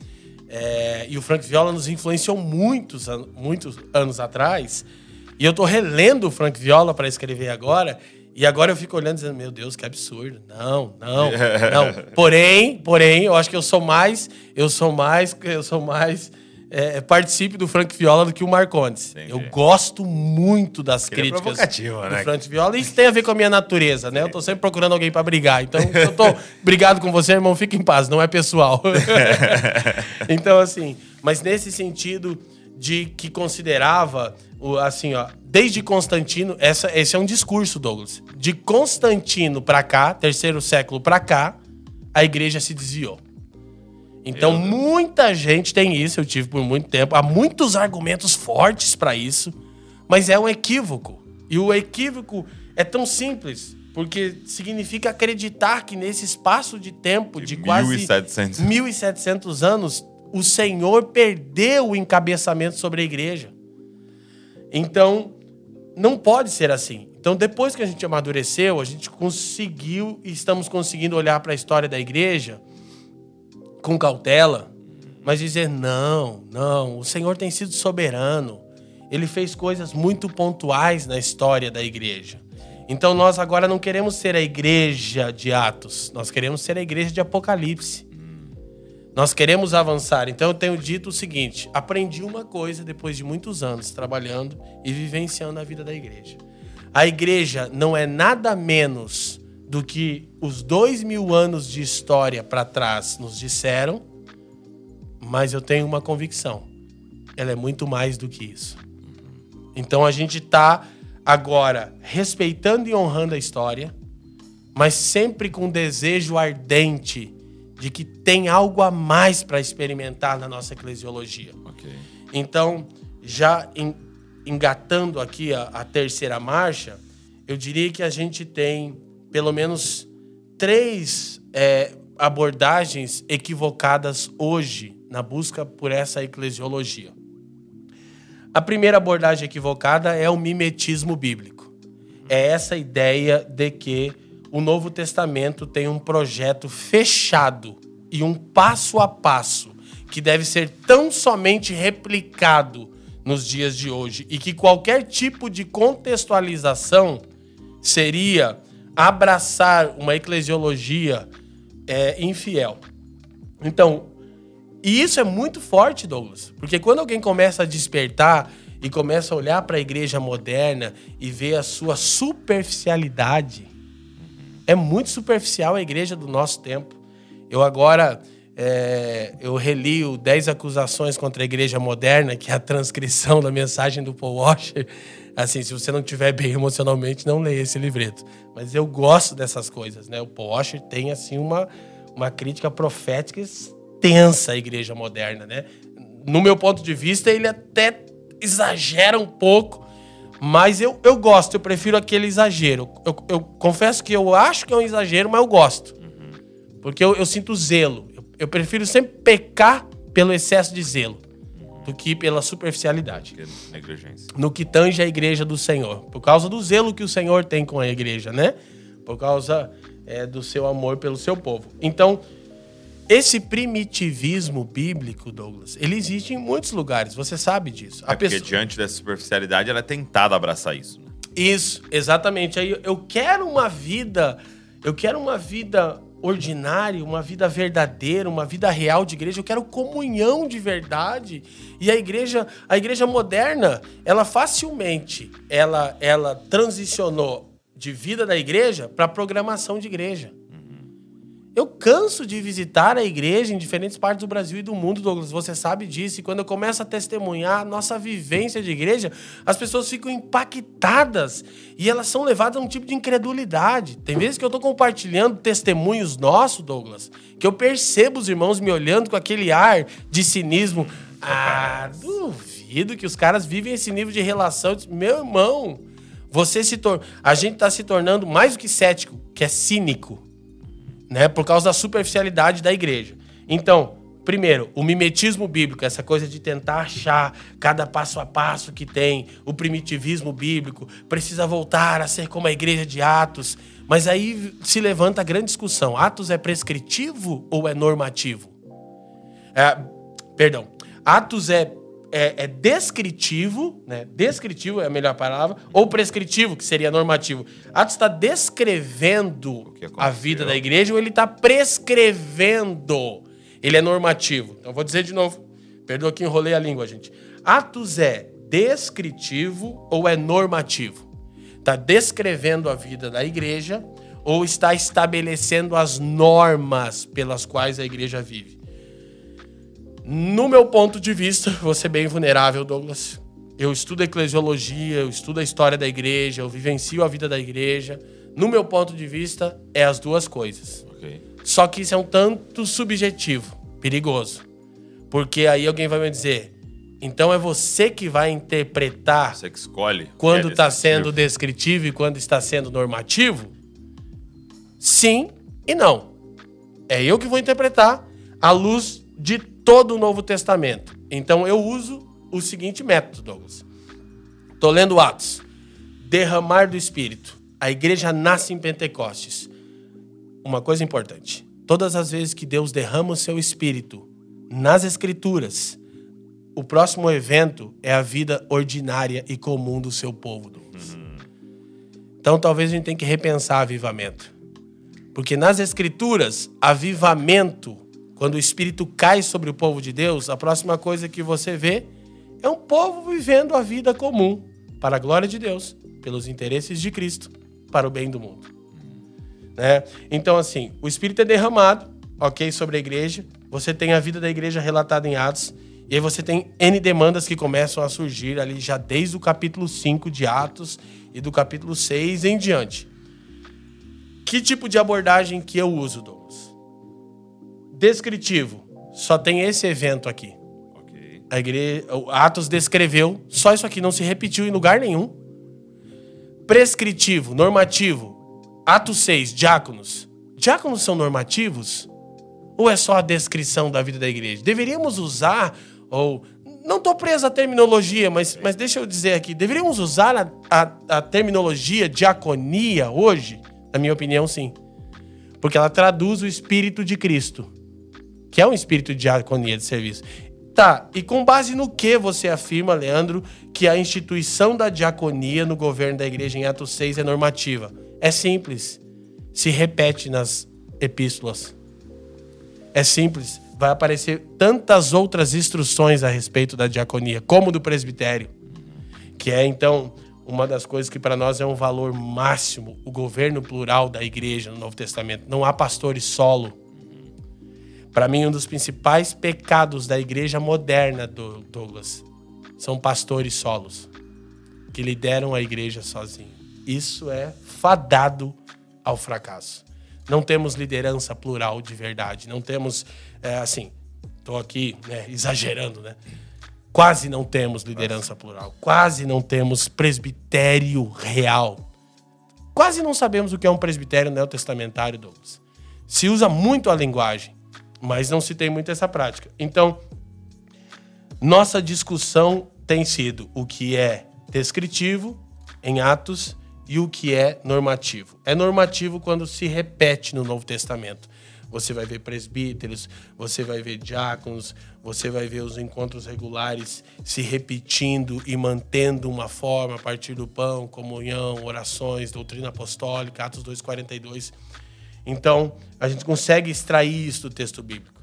É, e o Frank Viola nos influenciou muitos, muitos anos atrás. E eu tô relendo o Frank Viola para escrever agora. E agora eu fico olhando e dizendo, meu Deus, que absurdo. Não, não, não. Porém, porém, eu acho que eu sou mais, eu sou mais, eu sou mais é, participe do Frank Viola do que o Marcondes. Entendi. Eu gosto muito das é críticas provocativo, do né? Frank Viola. Isso tem a ver com a minha natureza, né? Eu tô sempre procurando alguém para brigar. Então, se eu tô brigado com você, irmão, fica em paz, não é pessoal. então, assim, mas nesse sentido de que considerava, o, assim, ó, desde Constantino, essa, esse é um discurso, Douglas. De Constantino para cá, terceiro século para cá, a igreja se desviou. Então, Deus. muita gente tem isso, eu tive por muito tempo. Há muitos argumentos fortes para isso, mas é um equívoco. E o equívoco é tão simples, porque significa acreditar que nesse espaço de tempo de quase 1700. 1700 anos, o Senhor perdeu o encabeçamento sobre a igreja. Então, não pode ser assim. Então, depois que a gente amadureceu, a gente conseguiu e estamos conseguindo olhar para a história da igreja com cautela, mas dizer: não, não, o Senhor tem sido soberano. Ele fez coisas muito pontuais na história da igreja. Então, nós agora não queremos ser a igreja de Atos, nós queremos ser a igreja de Apocalipse. Nós queremos avançar. Então eu tenho dito o seguinte: aprendi uma coisa depois de muitos anos trabalhando e vivenciando a vida da igreja. A igreja não é nada menos do que os dois mil anos de história para trás nos disseram, mas eu tenho uma convicção: ela é muito mais do que isso. Então a gente está agora respeitando e honrando a história, mas sempre com desejo ardente de que tem algo a mais para experimentar na nossa eclesiologia. Ok. Então, já en- engatando aqui a, a terceira marcha, eu diria que a gente tem pelo menos três é, abordagens equivocadas hoje na busca por essa eclesiologia. A primeira abordagem equivocada é o mimetismo bíblico. É essa ideia de que o Novo Testamento tem um projeto fechado e um passo a passo que deve ser tão somente replicado nos dias de hoje e que qualquer tipo de contextualização seria abraçar uma eclesiologia é, infiel. Então, e isso é muito forte, Douglas, porque quando alguém começa a despertar e começa a olhar para a igreja moderna e ver a sua superficialidade, é muito superficial a igreja do nosso tempo. Eu agora é, eu reli o 10 acusações contra a igreja moderna, que é a transcrição da mensagem do Paul Washer. Assim, se você não estiver bem emocionalmente, não leia esse livreto. Mas eu gosto dessas coisas, né? O Paul Washer tem assim uma, uma crítica profética extensa à igreja moderna, né? No meu ponto de vista, ele até exagera um pouco, mas eu, eu gosto, eu prefiro aquele exagero. Eu, eu confesso que eu acho que é um exagero, mas eu gosto. Porque eu, eu sinto zelo. Eu, eu prefiro sempre pecar pelo excesso de zelo do que pela superficialidade. Que é negligência. No que tange a igreja do Senhor. Por causa do zelo que o Senhor tem com a igreja, né? Por causa é, do seu amor pelo seu povo. Então, esse primitivismo bíblico, Douglas, ele existe em muitos lugares. Você sabe disso. É porque diante dessa superficialidade, ela é tentada a abraçar isso. né? Isso, exatamente. Aí eu quero uma vida, eu quero uma vida ordinária, uma vida verdadeira, uma vida real de igreja. Eu quero comunhão de verdade. E a igreja, a igreja moderna, ela facilmente, ela, ela transicionou de vida da igreja para programação de igreja. Eu canso de visitar a igreja em diferentes partes do Brasil e do mundo, Douglas. Você sabe disso. E quando eu começo a testemunhar a nossa vivência de igreja, as pessoas ficam impactadas e elas são levadas a um tipo de incredulidade. Tem vezes que eu estou compartilhando testemunhos nossos, Douglas, que eu percebo os irmãos me olhando com aquele ar de cinismo. Ah, duvido que os caras vivem esse nível de relação. Meu irmão, você se tor a gente está se tornando mais do que cético, que é cínico né? Por causa da superficialidade da igreja. Então, primeiro, o mimetismo bíblico, essa coisa de tentar achar cada passo a passo que tem, o primitivismo bíblico, precisa voltar a ser como a igreja de Atos. Mas aí se levanta a grande discussão: Atos é prescritivo ou é normativo? É, perdão, Atos é é, é, descritivo, né? Descritivo é a melhor palavra, ou prescritivo, que seria normativo. Atos está descrevendo a vida da igreja ou ele está prescrevendo? Ele é normativo. Então vou dizer de novo. Perdoa que enrolei a língua, gente. Atos é descritivo ou é normativo? Está descrevendo a vida da igreja ou está estabelecendo as normas pelas quais a igreja vive? No meu ponto de vista, você bem vulnerável, Douglas. Eu estudo eclesiologia, eu estudo a história da igreja, eu vivencio a vida da igreja. No meu ponto de vista, é as duas coisas. Okay. Só que isso é um tanto subjetivo, perigoso. Porque aí alguém vai me dizer, então é você que vai interpretar. Você que escolhe. Quando está é sendo descritivo e quando está sendo normativo? Sim e não. É eu que vou interpretar à luz de todo o Novo Testamento. Então eu uso o seguinte método, Douglas. Estou lendo Atos. Derramar do Espírito. A igreja nasce em Pentecostes. Uma coisa importante. Todas as vezes que Deus derrama o seu Espírito nas Escrituras, o próximo evento é a vida ordinária e comum do seu povo, Douglas. Então talvez a gente tenha que repensar avivamento. Porque nas Escrituras, avivamento quando o Espírito cai sobre o povo de Deus, a próxima coisa que você vê é um povo vivendo a vida comum, para a glória de Deus, pelos interesses de Cristo, para o bem do mundo. Né? Então, assim, o Espírito é derramado, ok, sobre a igreja. Você tem a vida da igreja relatada em Atos. E aí você tem N demandas que começam a surgir ali já desde o capítulo 5 de Atos e do capítulo 6 em diante. Que tipo de abordagem que eu uso, Dom? Descritivo. Só tem esse evento aqui. Okay. A igreja, o Atos descreveu, só isso aqui não se repetiu em lugar nenhum. Prescritivo, normativo. Atos 6, diáconos. Diáconos são normativos? Ou é só a descrição da vida da igreja? Deveríamos usar, ou. Não estou preso à terminologia, mas, mas deixa eu dizer aqui: deveríamos usar a, a, a terminologia diaconia hoje? Na minha opinião, sim. Porque ela traduz o Espírito de Cristo que é um espírito de diaconia de serviço. Tá, e com base no que você afirma, Leandro, que a instituição da diaconia no governo da igreja em Atos 6 é normativa? É simples. Se repete nas epístolas. É simples. Vai aparecer tantas outras instruções a respeito da diaconia, como do presbitério, que é então uma das coisas que para nós é um valor máximo, o governo plural da igreja no Novo Testamento. Não há pastores solo para mim, um dos principais pecados da igreja moderna, do Douglas, são pastores solos, que lideram a igreja sozinhos. Isso é fadado ao fracasso. Não temos liderança plural de verdade. Não temos, é, assim, estou aqui né, exagerando, né? Quase não temos liderança plural. Quase não temos presbitério real. Quase não sabemos o que é um presbitério neotestamentário, Douglas. Se usa muito a linguagem mas não se tem muito essa prática. Então, nossa discussão tem sido o que é descritivo em Atos e o que é normativo. É normativo quando se repete no Novo Testamento. Você vai ver presbíteros, você vai ver diáconos, você vai ver os encontros regulares se repetindo e mantendo uma forma a partir do pão, comunhão, orações, doutrina apostólica, Atos 2,42. Então, a gente consegue extrair isso do texto bíblico.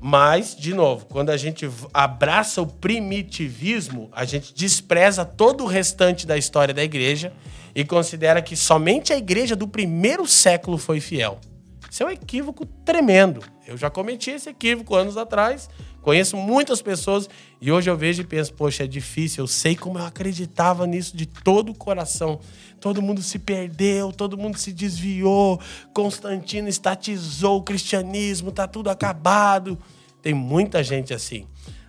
Mas, de novo, quando a gente abraça o primitivismo, a gente despreza todo o restante da história da igreja e considera que somente a igreja do primeiro século foi fiel. Isso é um equívoco tremendo. Eu já cometi esse equívoco anos atrás, conheço muitas pessoas e hoje eu vejo e penso, poxa, é difícil, eu sei como eu acreditava nisso de todo o coração. Todo mundo se perdeu, todo mundo se desviou, Constantino estatizou o cristianismo, tá tudo acabado. Tem muita gente assim.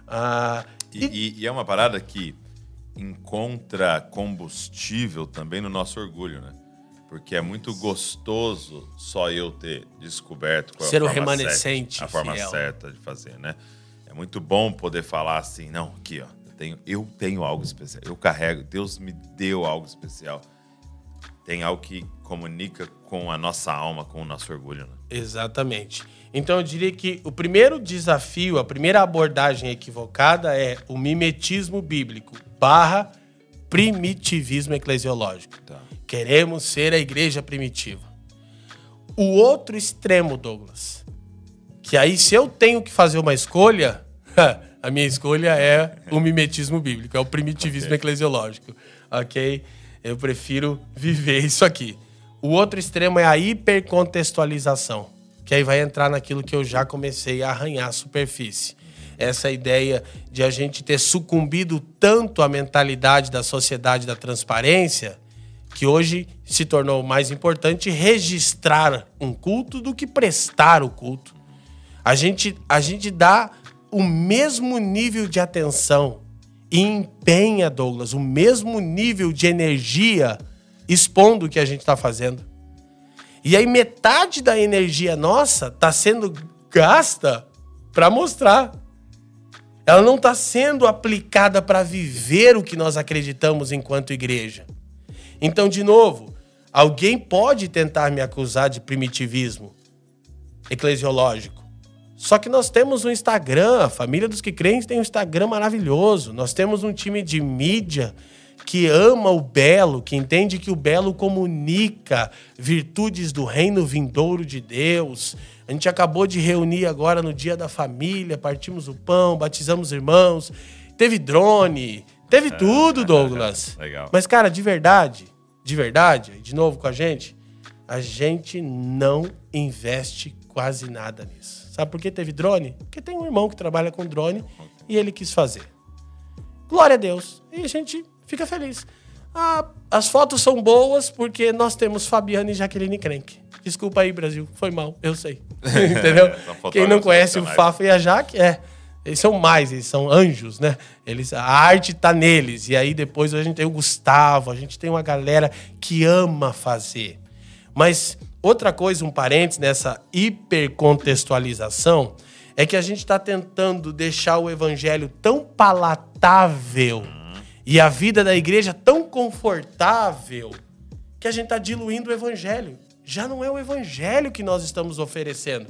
Ah, E, e- e é uma parada que encontra combustível também no nosso orgulho, né? Porque é muito gostoso só eu ter descoberto qual é a Ser o forma remanescente certa, a forma fiel. certa de fazer, né? É muito bom poder falar assim, não, aqui, ó, eu tenho, eu tenho algo especial, eu carrego, Deus me deu algo especial. Tem algo que comunica com a nossa alma, com o nosso orgulho, né? Exatamente. Então eu diria que o primeiro desafio, a primeira abordagem equivocada é o mimetismo bíblico barra primitivismo eclesiológico. Tá. Queremos ser a igreja primitiva. O outro extremo, Douglas, que aí se eu tenho que fazer uma escolha, a minha escolha é o mimetismo bíblico, é o primitivismo Ok. eclesiológico, ok? Eu prefiro viver isso aqui. O outro extremo é a hipercontextualização, que aí vai entrar naquilo que eu já comecei a arranhar a superfície. Essa ideia de a gente ter sucumbido tanto à mentalidade da sociedade da transparência, que hoje se tornou mais importante registrar um culto do que prestar o culto. A gente, a gente dá o mesmo nível de atenção e empenha, Douglas, o mesmo nível de energia expondo o que a gente está fazendo. E aí metade da energia nossa está sendo gasta para mostrar. Ela não está sendo aplicada para viver o que nós acreditamos enquanto igreja. Então, de novo, alguém pode tentar me acusar de primitivismo eclesiológico. Só que nós temos um Instagram, a família dos que creem tem um Instagram maravilhoso. Nós temos um time de mídia que ama o belo, que entende que o belo comunica virtudes do reino vindouro de Deus. A gente acabou de reunir agora no dia da família, partimos o pão, batizamos irmãos, teve drone, teve tudo, Douglas. Legal. Mas, cara, de verdade, de verdade, de novo com a gente, a gente não investe quase nada nisso. Sabe por que teve drone? Porque tem um irmão que trabalha com drone e ele quis fazer. Glória a Deus. E a gente fica feliz. Ah, as fotos são boas porque nós temos Fabiana e Jaqueline Crenk. Desculpa aí, Brasil. Foi mal, eu sei. Entendeu? Quem não conhece o. Fafa e a Jaque, é. Eles são mais, eles são anjos, né? Eles, a arte tá neles. E aí depois a gente tem o Gustavo, a gente tem uma galera que ama fazer. Mas outra coisa, um parênteses nessa hipercontextualização, é que a gente está tentando deixar o evangelho tão palatável e a vida da igreja tão confortável que a gente está diluindo o evangelho. Já não é o evangelho que nós estamos oferecendo.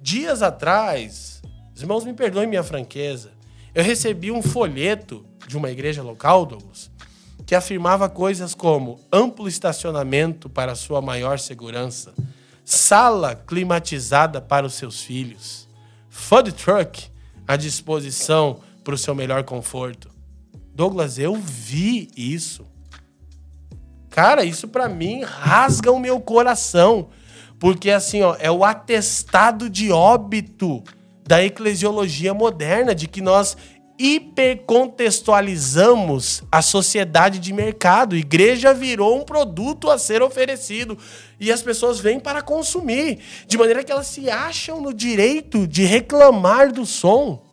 Dias atrás, os irmãos me perdoem minha franqueza, eu recebi um folheto de uma igreja local, Douglas, que afirmava coisas como amplo estacionamento para sua maior segurança, sala climatizada para os seus filhos, food truck à disposição para o seu melhor conforto. Douglas, eu vi isso. Cara, isso pra mim rasga o meu coração. Porque assim, ó, é o atestado de óbito da eclesiologia moderna, de que nós hipercontextualizamos a sociedade de mercado. Igreja virou um produto a ser oferecido e as pessoas vêm para consumir, de maneira que elas se acham no direito de reclamar do som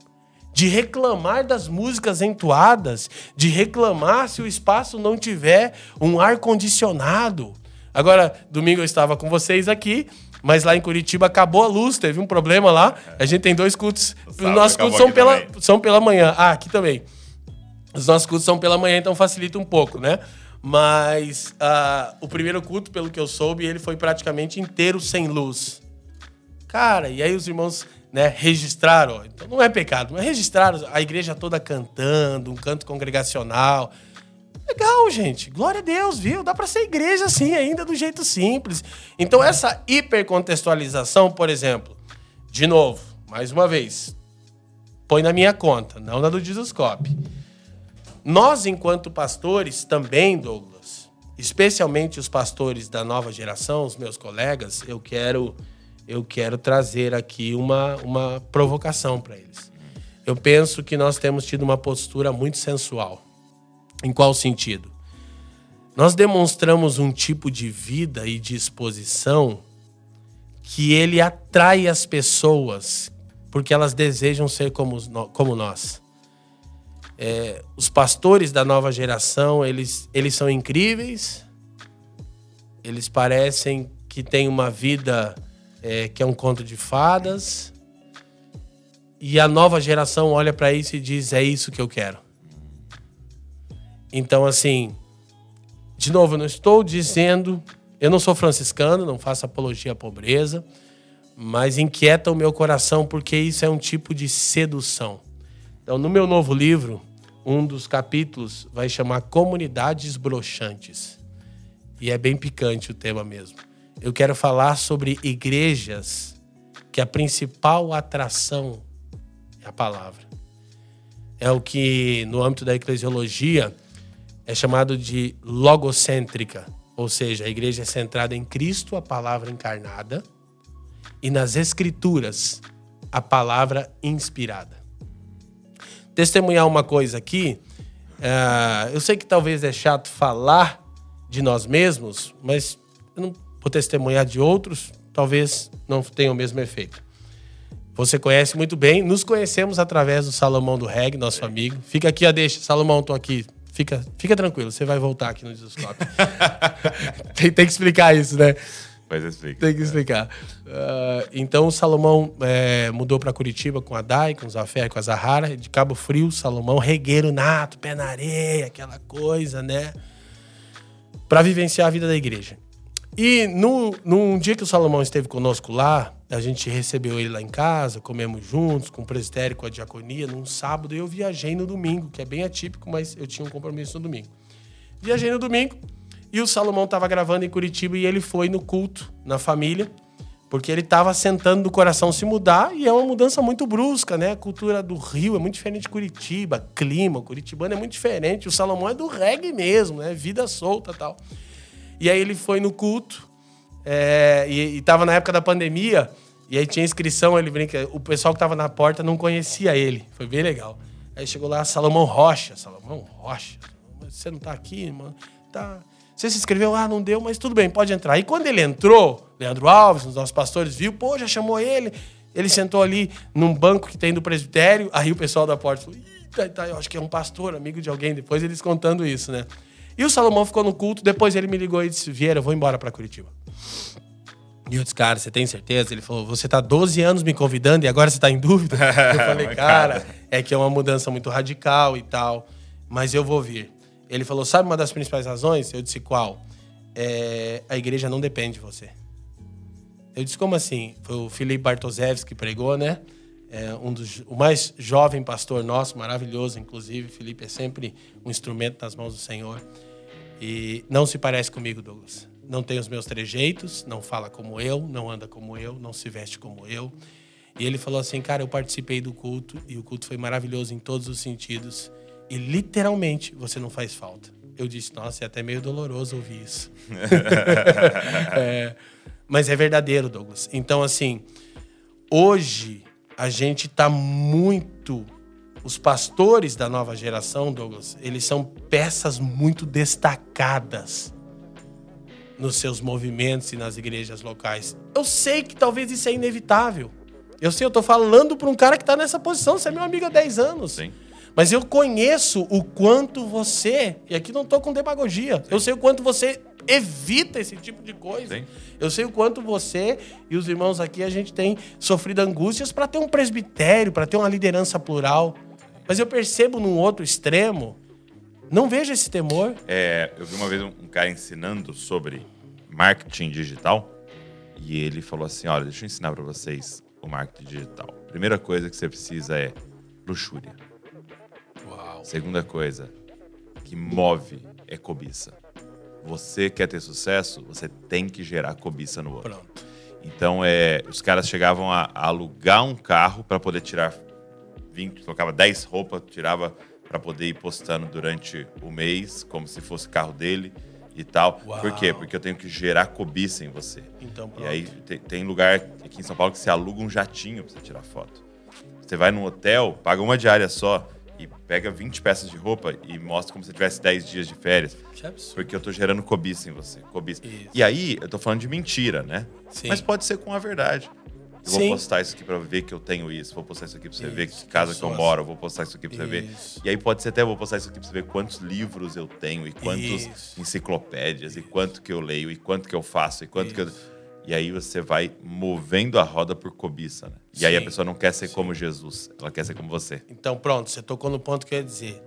de reclamar das músicas entoadas, de reclamar se o espaço não tiver um ar condicionado. Agora, domingo eu estava com vocês aqui, mas lá em Curitiba acabou a luz, teve um problema lá. A gente tem dois cultos. Os nossos cultos são pela, também. são pela manhã. Ah, aqui também. Os nossos cultos são pela manhã, então facilita um pouco, né? Mas ah, o primeiro culto, pelo que eu soube, ele foi praticamente inteiro sem luz. Cara, e aí os irmãos né, registraram, ó, então não é pecado, mas registraram a igreja toda cantando, um canto congregacional. Legal, gente. Glória a Deus, viu? Dá para ser igreja assim, ainda do jeito simples. Então, essa hipercontextualização, por exemplo, de novo, mais uma vez, põe na minha conta, não na do Jesuscope. Nós, enquanto pastores, também, Douglas, especialmente os pastores da nova geração, os meus colegas, eu quero, eu quero trazer aqui uma, uma provocação para eles. Eu penso que nós temos tido uma postura muito sensual. Em qual sentido? Nós demonstramos um tipo de vida e disposição que ele atrai as pessoas porque elas desejam ser como, como nós. É, os pastores da nova geração, eles, eles são incríveis, eles parecem que têm uma vida é, que é um conto de fadas, e a nova geração olha para isso e diz: é isso que eu quero. Então, assim, de novo, eu não estou dizendo, eu não sou franciscano, não faço apologia à pobreza, mas inquieta o meu coração porque isso é um tipo de sedução. Então, no meu novo livro, um dos capítulos vai chamar Comunidades Broxantes. E é bem picante o tema mesmo. Eu quero falar sobre igrejas que a principal atração é a palavra. É o que, no âmbito da eclesiologia, é chamado de logocêntrica, ou seja, a igreja é centrada em Cristo, a palavra encarnada, e nas Escrituras, a palavra inspirada. Testemunhar uma coisa aqui, uh, eu sei que talvez é chato falar de nós mesmos, mas eu não vou testemunhar de outros, talvez não tenha o mesmo efeito. Você conhece muito bem, nos conhecemos através do Salomão do Reg, nosso amigo. Fica aqui a deixa, Salomão, tô aqui. Fica, fica tranquilo, você vai voltar aqui no Discoscope. tem, tem, que explicar isso, né? Mas explica. Tem que explicar. Uh, então, o Salomão é, mudou para Curitiba com a Dai, com o Zafé, com a Zahara. De Cabo Frio, Salomão, regueiro nato, pé na areia, aquela coisa, né? Para vivenciar a vida da igreja. E no, num dia que o Salomão esteve conosco lá, a gente recebeu ele lá em casa, comemos juntos, com o presbitério, com a diaconia, num sábado, e eu viajei no domingo, que é bem atípico, mas eu tinha um compromisso no domingo. Viajei no domingo, e o Salomão estava gravando em Curitiba, e ele foi no culto, na família, porque ele estava sentando do coração se mudar, e é uma mudança muito brusca, né? A cultura do Rio é muito diferente de Curitiba, clima, curitibano é muito diferente, o Salomão é do reggae mesmo, né? Vida solta tal. E aí ele foi no culto, é, e, estava na época da pandemia, e aí tinha inscrição, ele brinca, o pessoal que estava na porta não conhecia ele. Foi bem legal. Aí chegou lá Salomão Rocha. Salomão Rocha. Você não está aqui, mano? Tá. Você se inscreveu? Ah, não deu, mas tudo bem, pode entrar. E quando ele entrou, Leandro Alves, os nossos pastores, viu, pô, já chamou ele. Ele sentou ali num banco que tem do presbitério. Aí o pessoal da porta falou: tá, eu acho que é um pastor, amigo de alguém. Depois eles contando isso, né? E o Salomão ficou no culto. Depois ele me ligou e disse: Vieira, eu vou embora para Curitiba. E eu disse, cara, você tem certeza? Ele falou, você tá 12 anos me convidando e agora você tá em dúvida? eu falei, cara, é que é uma mudança muito radical e tal, mas eu vou vir. Ele falou, sabe uma das principais razões? Eu disse, qual? É, a igreja não depende de você. Eu disse, como assim? Foi o Felipe Bartoszewski que pregou, né? É um dos, o mais jovem pastor nosso, maravilhoso, inclusive. Felipe é sempre um instrumento nas mãos do Senhor. E não se parece comigo, Douglas não tem os meus trejeitos, não fala como eu, não anda como eu, não se veste como eu. E ele falou assim: Cara, eu participei do culto e o culto foi maravilhoso em todos os sentidos. E literalmente você não faz falta. Eu disse: Nossa, é até meio doloroso ouvir isso. é, mas é verdadeiro, Douglas. Então, assim, hoje a gente está muito. Os pastores da nova geração, Douglas, eles são peças muito destacadas nos seus movimentos e nas igrejas locais. Eu sei que talvez isso é inevitável. Eu sei, eu tô falando para um cara que está nessa posição, você é meu amigo há 10 anos. Sim. Mas eu conheço o quanto você, e aqui não tô com demagogia, Sim. eu sei o quanto você evita esse tipo de coisa. Sim. Eu sei o quanto você e os irmãos aqui a gente tem sofrido angústias para ter um presbitério, para ter uma liderança plural. Mas eu percebo num outro extremo não vejo esse temor. É, eu vi uma vez um, cara ensinando sobre marketing digital e ele falou assim: olha, deixa eu ensinar para vocês o marketing digital. Primeira coisa que você precisa é luxúria. Uau. Segunda coisa que move é cobiça. Você quer ter sucesso, você tem que gerar cobiça no outro. Pronto. Então, é, os caras chegavam a, a alugar um carro para poder tirar 20, colocava 10 roupas, tirava para poder ir postando durante o mês, como se fosse carro dele e tal. Uau. Por quê? Porque eu tenho que gerar cobiça em você. Então, E pronto. aí tem, tem lugar aqui em São Paulo que você aluga um jatinho pra você tirar foto. Você vai num hotel, paga uma diária só e pega 20 peças de roupa e mostra como se tivesse 10 dias de férias. Porque eu tô gerando cobiça em você. Cobiça. Isso. E aí, eu tô falando de mentira, né? Sim. Mas pode ser com a verdade. Eu Sim. vou postar isso aqui pra ver que eu tenho isso. Vou postar isso aqui pra você ver Isso, que casa que eu pessoas. moro. Vou postar isso aqui pra você ver. E aí pode ser até eu vou postar isso aqui pra você ver quantos livros eu tenho e quantos Isso. enciclopédias e quanto que eu leio e quanto que eu faço e quanto que eu... E aí você vai movendo a roda por cobiça, né? E aí a Sim. pessoa não quer ser como Jesus, ela quer ser como você. Então, pronto, você tocou no ponto que eu ia dizer.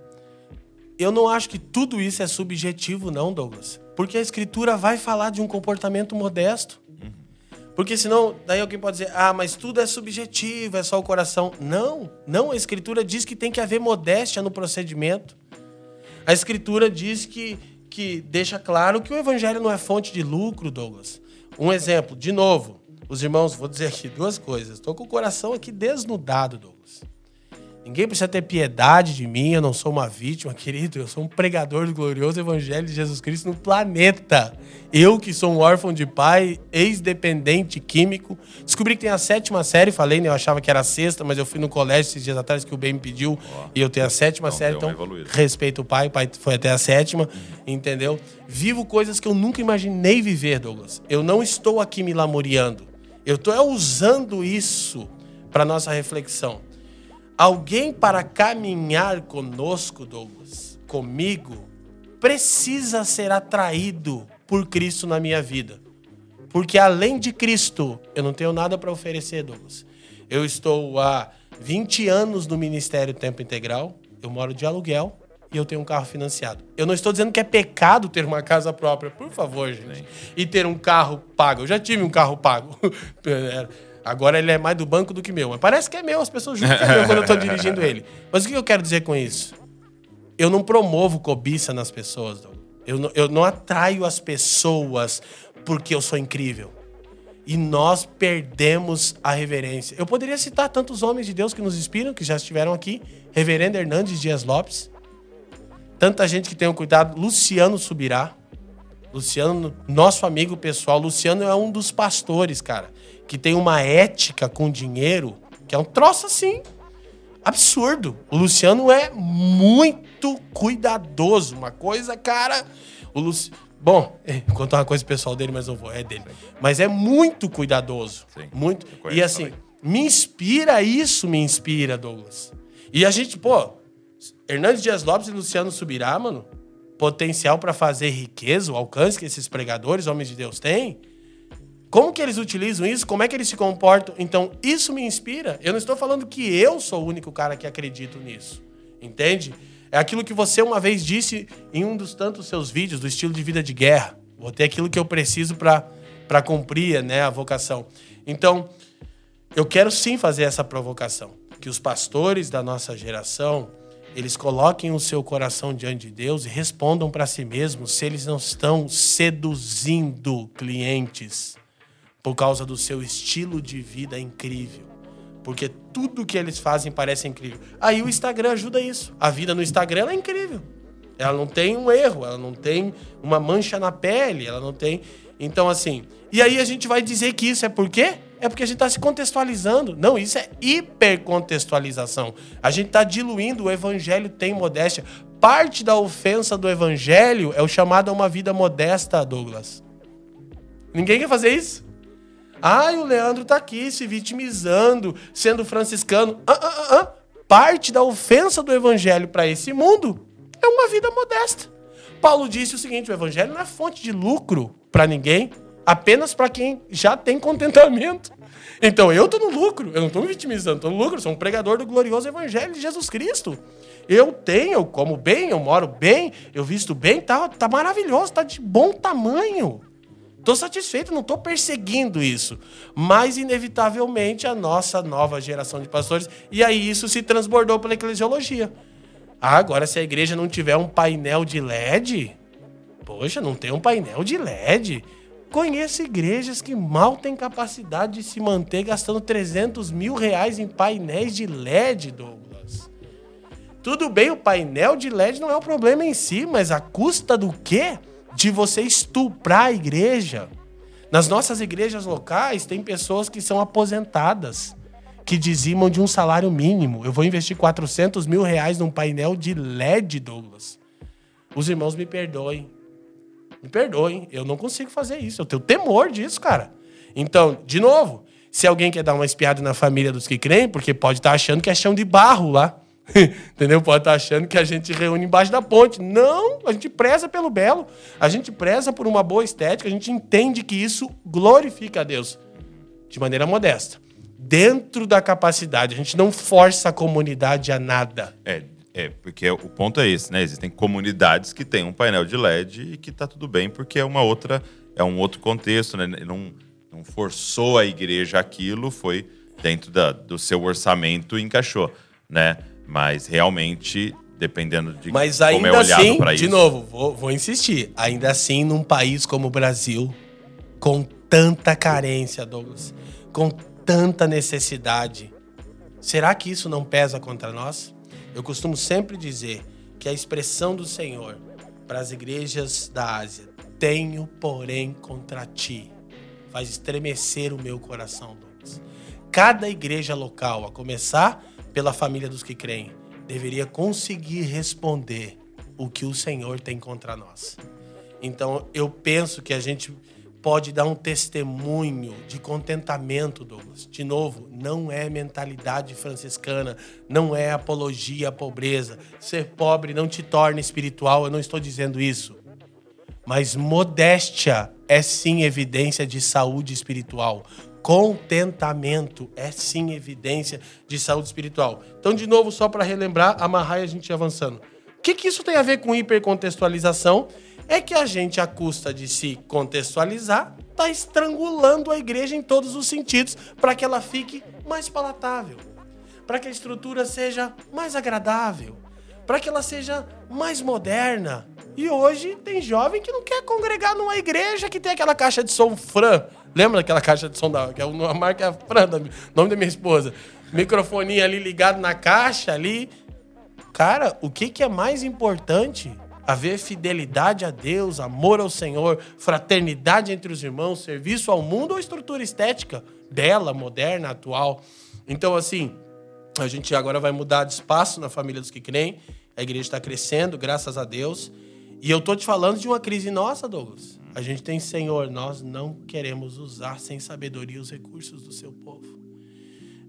Eu não acho que tudo isso é subjetivo, não, Douglas. Porque a escritura vai falar de um comportamento modesto. Porque senão, daí alguém pode dizer, ah, mas tudo é subjetivo, é só o coração. Não, não, a escritura diz que tem que haver modéstia no procedimento. A escritura diz que, que deixa claro que o evangelho não é fonte de lucro, Douglas. Um exemplo, de novo, os irmãos, vou dizer aqui duas coisas. Estou com o coração aqui desnudado, Douglas. Ninguém precisa ter piedade de mim, eu não sou uma vítima, querido. Eu sou um pregador do glorioso evangelho de Jesus Cristo no planeta. Eu, que sou um órfão de pai, ex-dependente químico, descobri que tem a sétima série, falei, né? Eu achava que era a sexta, mas eu fui no colégio esses dias atrás que o bem me pediu e eu tenho a sétima Então, série, então respeito o pai, o pai foi até a sétima, entendeu? Vivo coisas que eu nunca imaginei viver, Douglas. Eu não estou aqui me lamuriando. Eu estou é usando isso para nossa reflexão. Alguém para caminhar conosco, Douglas, comigo, precisa ser atraído por Cristo na minha vida. Porque além de Cristo, eu não tenho nada para oferecer, Douglas. Eu estou há 20 anos no Ministério Tempo Integral, eu moro de aluguel e eu tenho um carro financiado. Eu não estou dizendo que é pecado ter uma casa própria, por favor, gente. E ter um carro pago. Eu já tive um carro pago. Agora ele é mais do banco do que meu. Mas parece que é meu, as pessoas julgam que é meu quando eu estou dirigindo ele. Mas o que eu quero dizer com isso? Eu não promovo cobiça nas pessoas. Eu não, eu não atraio as pessoas porque eu sou incrível. E nós perdemos a reverência. Eu poderia citar tantos homens de Deus que nos inspiram, que já estiveram aqui. Reverendo Hernandes Dias Lopes. Tanta gente que tem um cuidado. Luciano Subirá. Luciano, nosso amigo pessoal. Luciano é um dos pastores, cara, que tem uma ética com dinheiro, que é um troço assim, absurdo. O Luciano é muito cuidadoso. Uma coisa, cara. O Luci... Bom, vou contar uma coisa pessoal dele, mas não vou, é dele. Mas é muito cuidadoso. Sim, Muito. eu E assim, também. me inspira, isso me inspira, Douglas. E a gente, pô, Hernandes Dias Lopes e Luciano Subirá, mano, potencial pra fazer riqueza, o alcance que esses pregadores, homens de Deus, têm. Como que eles utilizam isso? Como é que eles se comportam? Então, isso me inspira. Eu não estou falando que eu sou o único cara que acredito nisso. Entende? É aquilo que você uma vez disse em um dos tantos seus vídeos do estilo de vida de guerra. Vou ter aquilo que eu preciso para cumprir né, a vocação. Então, eu quero sim fazer essa provocação. Que os pastores da nossa geração, eles coloquem o seu coração diante de Deus e respondam para si mesmos se eles não estão seduzindo clientes por causa do seu estilo de vida incrível. Porque tudo que eles fazem parece incrível. Aí o Instagram ajuda isso. A vida no Instagram é incrível. Ela não tem um erro, ela não tem uma mancha na pele, ela não tem. Então, assim. E aí a gente vai dizer que isso é por quê? É porque a gente está se contextualizando. Não, isso é hipercontextualização. A gente está diluindo, o evangelho tem modéstia. Parte da ofensa do evangelho é o chamado a uma vida modesta, Douglas. Ninguém quer fazer isso? Ai, o Leandro tá aqui se vitimizando, sendo franciscano. Ah, ah, ah, ah. Parte da ofensa do evangelho para esse mundo é uma vida modesta. Paulo disse o seguinte: o evangelho não é fonte de lucro para ninguém, apenas para quem já tem contentamento. Então eu tô no lucro, eu não tô me vitimizando, tô no lucro, sou um pregador do glorioso evangelho de Jesus Cristo. Eu tenho, eu como bem, eu moro bem, eu visto bem, tá, tá maravilhoso, tá de bom tamanho. Tô satisfeito, não tô perseguindo isso. Mas, inevitavelmente, a nossa nova geração de pastores. E aí isso se transbordou pela eclesiologia. Ah, agora, se a igreja não tiver um painel de LED, poxa, não tem um painel de LED. Conheço igrejas que mal têm capacidade de se manter gastando 300 mil reais em painéis de LED, Douglas. Tudo bem, o painel de LED não é o problema em si, mas a custa do quê? De você estuprar a igreja. Nas nossas igrejas locais, tem pessoas que são aposentadas, que dizimam de um salário mínimo. Eu vou investir 400 mil reais num painel de LED, Douglas. Os irmãos me perdoem. Me perdoem, eu não consigo fazer isso. Eu tenho temor disso, cara. Então, de novo, se alguém quer dar uma espiada na família dos que creem, porque pode estar achando que é chão de barro lá. Entendeu? Pode estar achando que a gente reúne embaixo da ponte. Não, a gente preza pelo belo. A gente preza por uma boa estética. A gente entende que isso glorifica a Deus de maneira modesta. Dentro da capacidade. A gente não força a comunidade a nada. É, é, porque o ponto é esse, né? Existem comunidades que têm um painel de LED e que tá tudo bem, porque é uma outra, é um outro contexto, né? Não, não forçou a igreja aquilo, foi dentro da, do seu orçamento e encaixou, né? Mas realmente, dependendo de Mas como ainda é olhado assim, para de isso. novo, vou, vou insistir. Ainda assim, num país como o Brasil, com tanta carência, Douglas, com tanta necessidade, será que isso não pesa contra nós? Eu costumo sempre dizer que a expressão do Senhor para as igrejas da Ásia, tenho, porém, contra ti, faz estremecer o meu coração, Douglas. Cada igreja local, a começar pela família dos que creem, deveria conseguir responder o que o Senhor tem contra nós. Então, eu penso que a gente pode dar um testemunho de contentamento, Douglas. De novo, não é mentalidade franciscana, não é apologia à pobreza. Ser pobre não te torna espiritual, eu não estou dizendo isso. Mas modéstia é sim evidência de saúde espiritual. Contentamento é sim evidência de saúde espiritual. Então, de novo, só para relembrar, amarrar e a gente avançando. O que, que isso tem a ver com hipercontextualização? É que a gente, à custa de se contextualizar, está estrangulando a igreja em todos os sentidos para que ela fique mais palatável, para que a estrutura seja mais agradável, para que ela seja mais moderna. E hoje tem jovem que não quer congregar numa igreja que tem aquela caixa de som Fran. Lembra daquela caixa de som da que é a marca Fran, da, nome da minha esposa? Microfoninho ali ligado na caixa ali. Cara, o que, que é mais importante? Haver fidelidade a Deus, amor ao Senhor, fraternidade entre os irmãos, serviço ao mundo ou estrutura estética bela, moderna, atual. Então, assim, a gente agora vai mudar de espaço na família dos que creem. A igreja está crescendo, graças a Deus. E eu tô te falando de uma crise nossa, Douglas. A gente tem, Senhor, nós não queremos usar sem sabedoria os recursos do seu povo.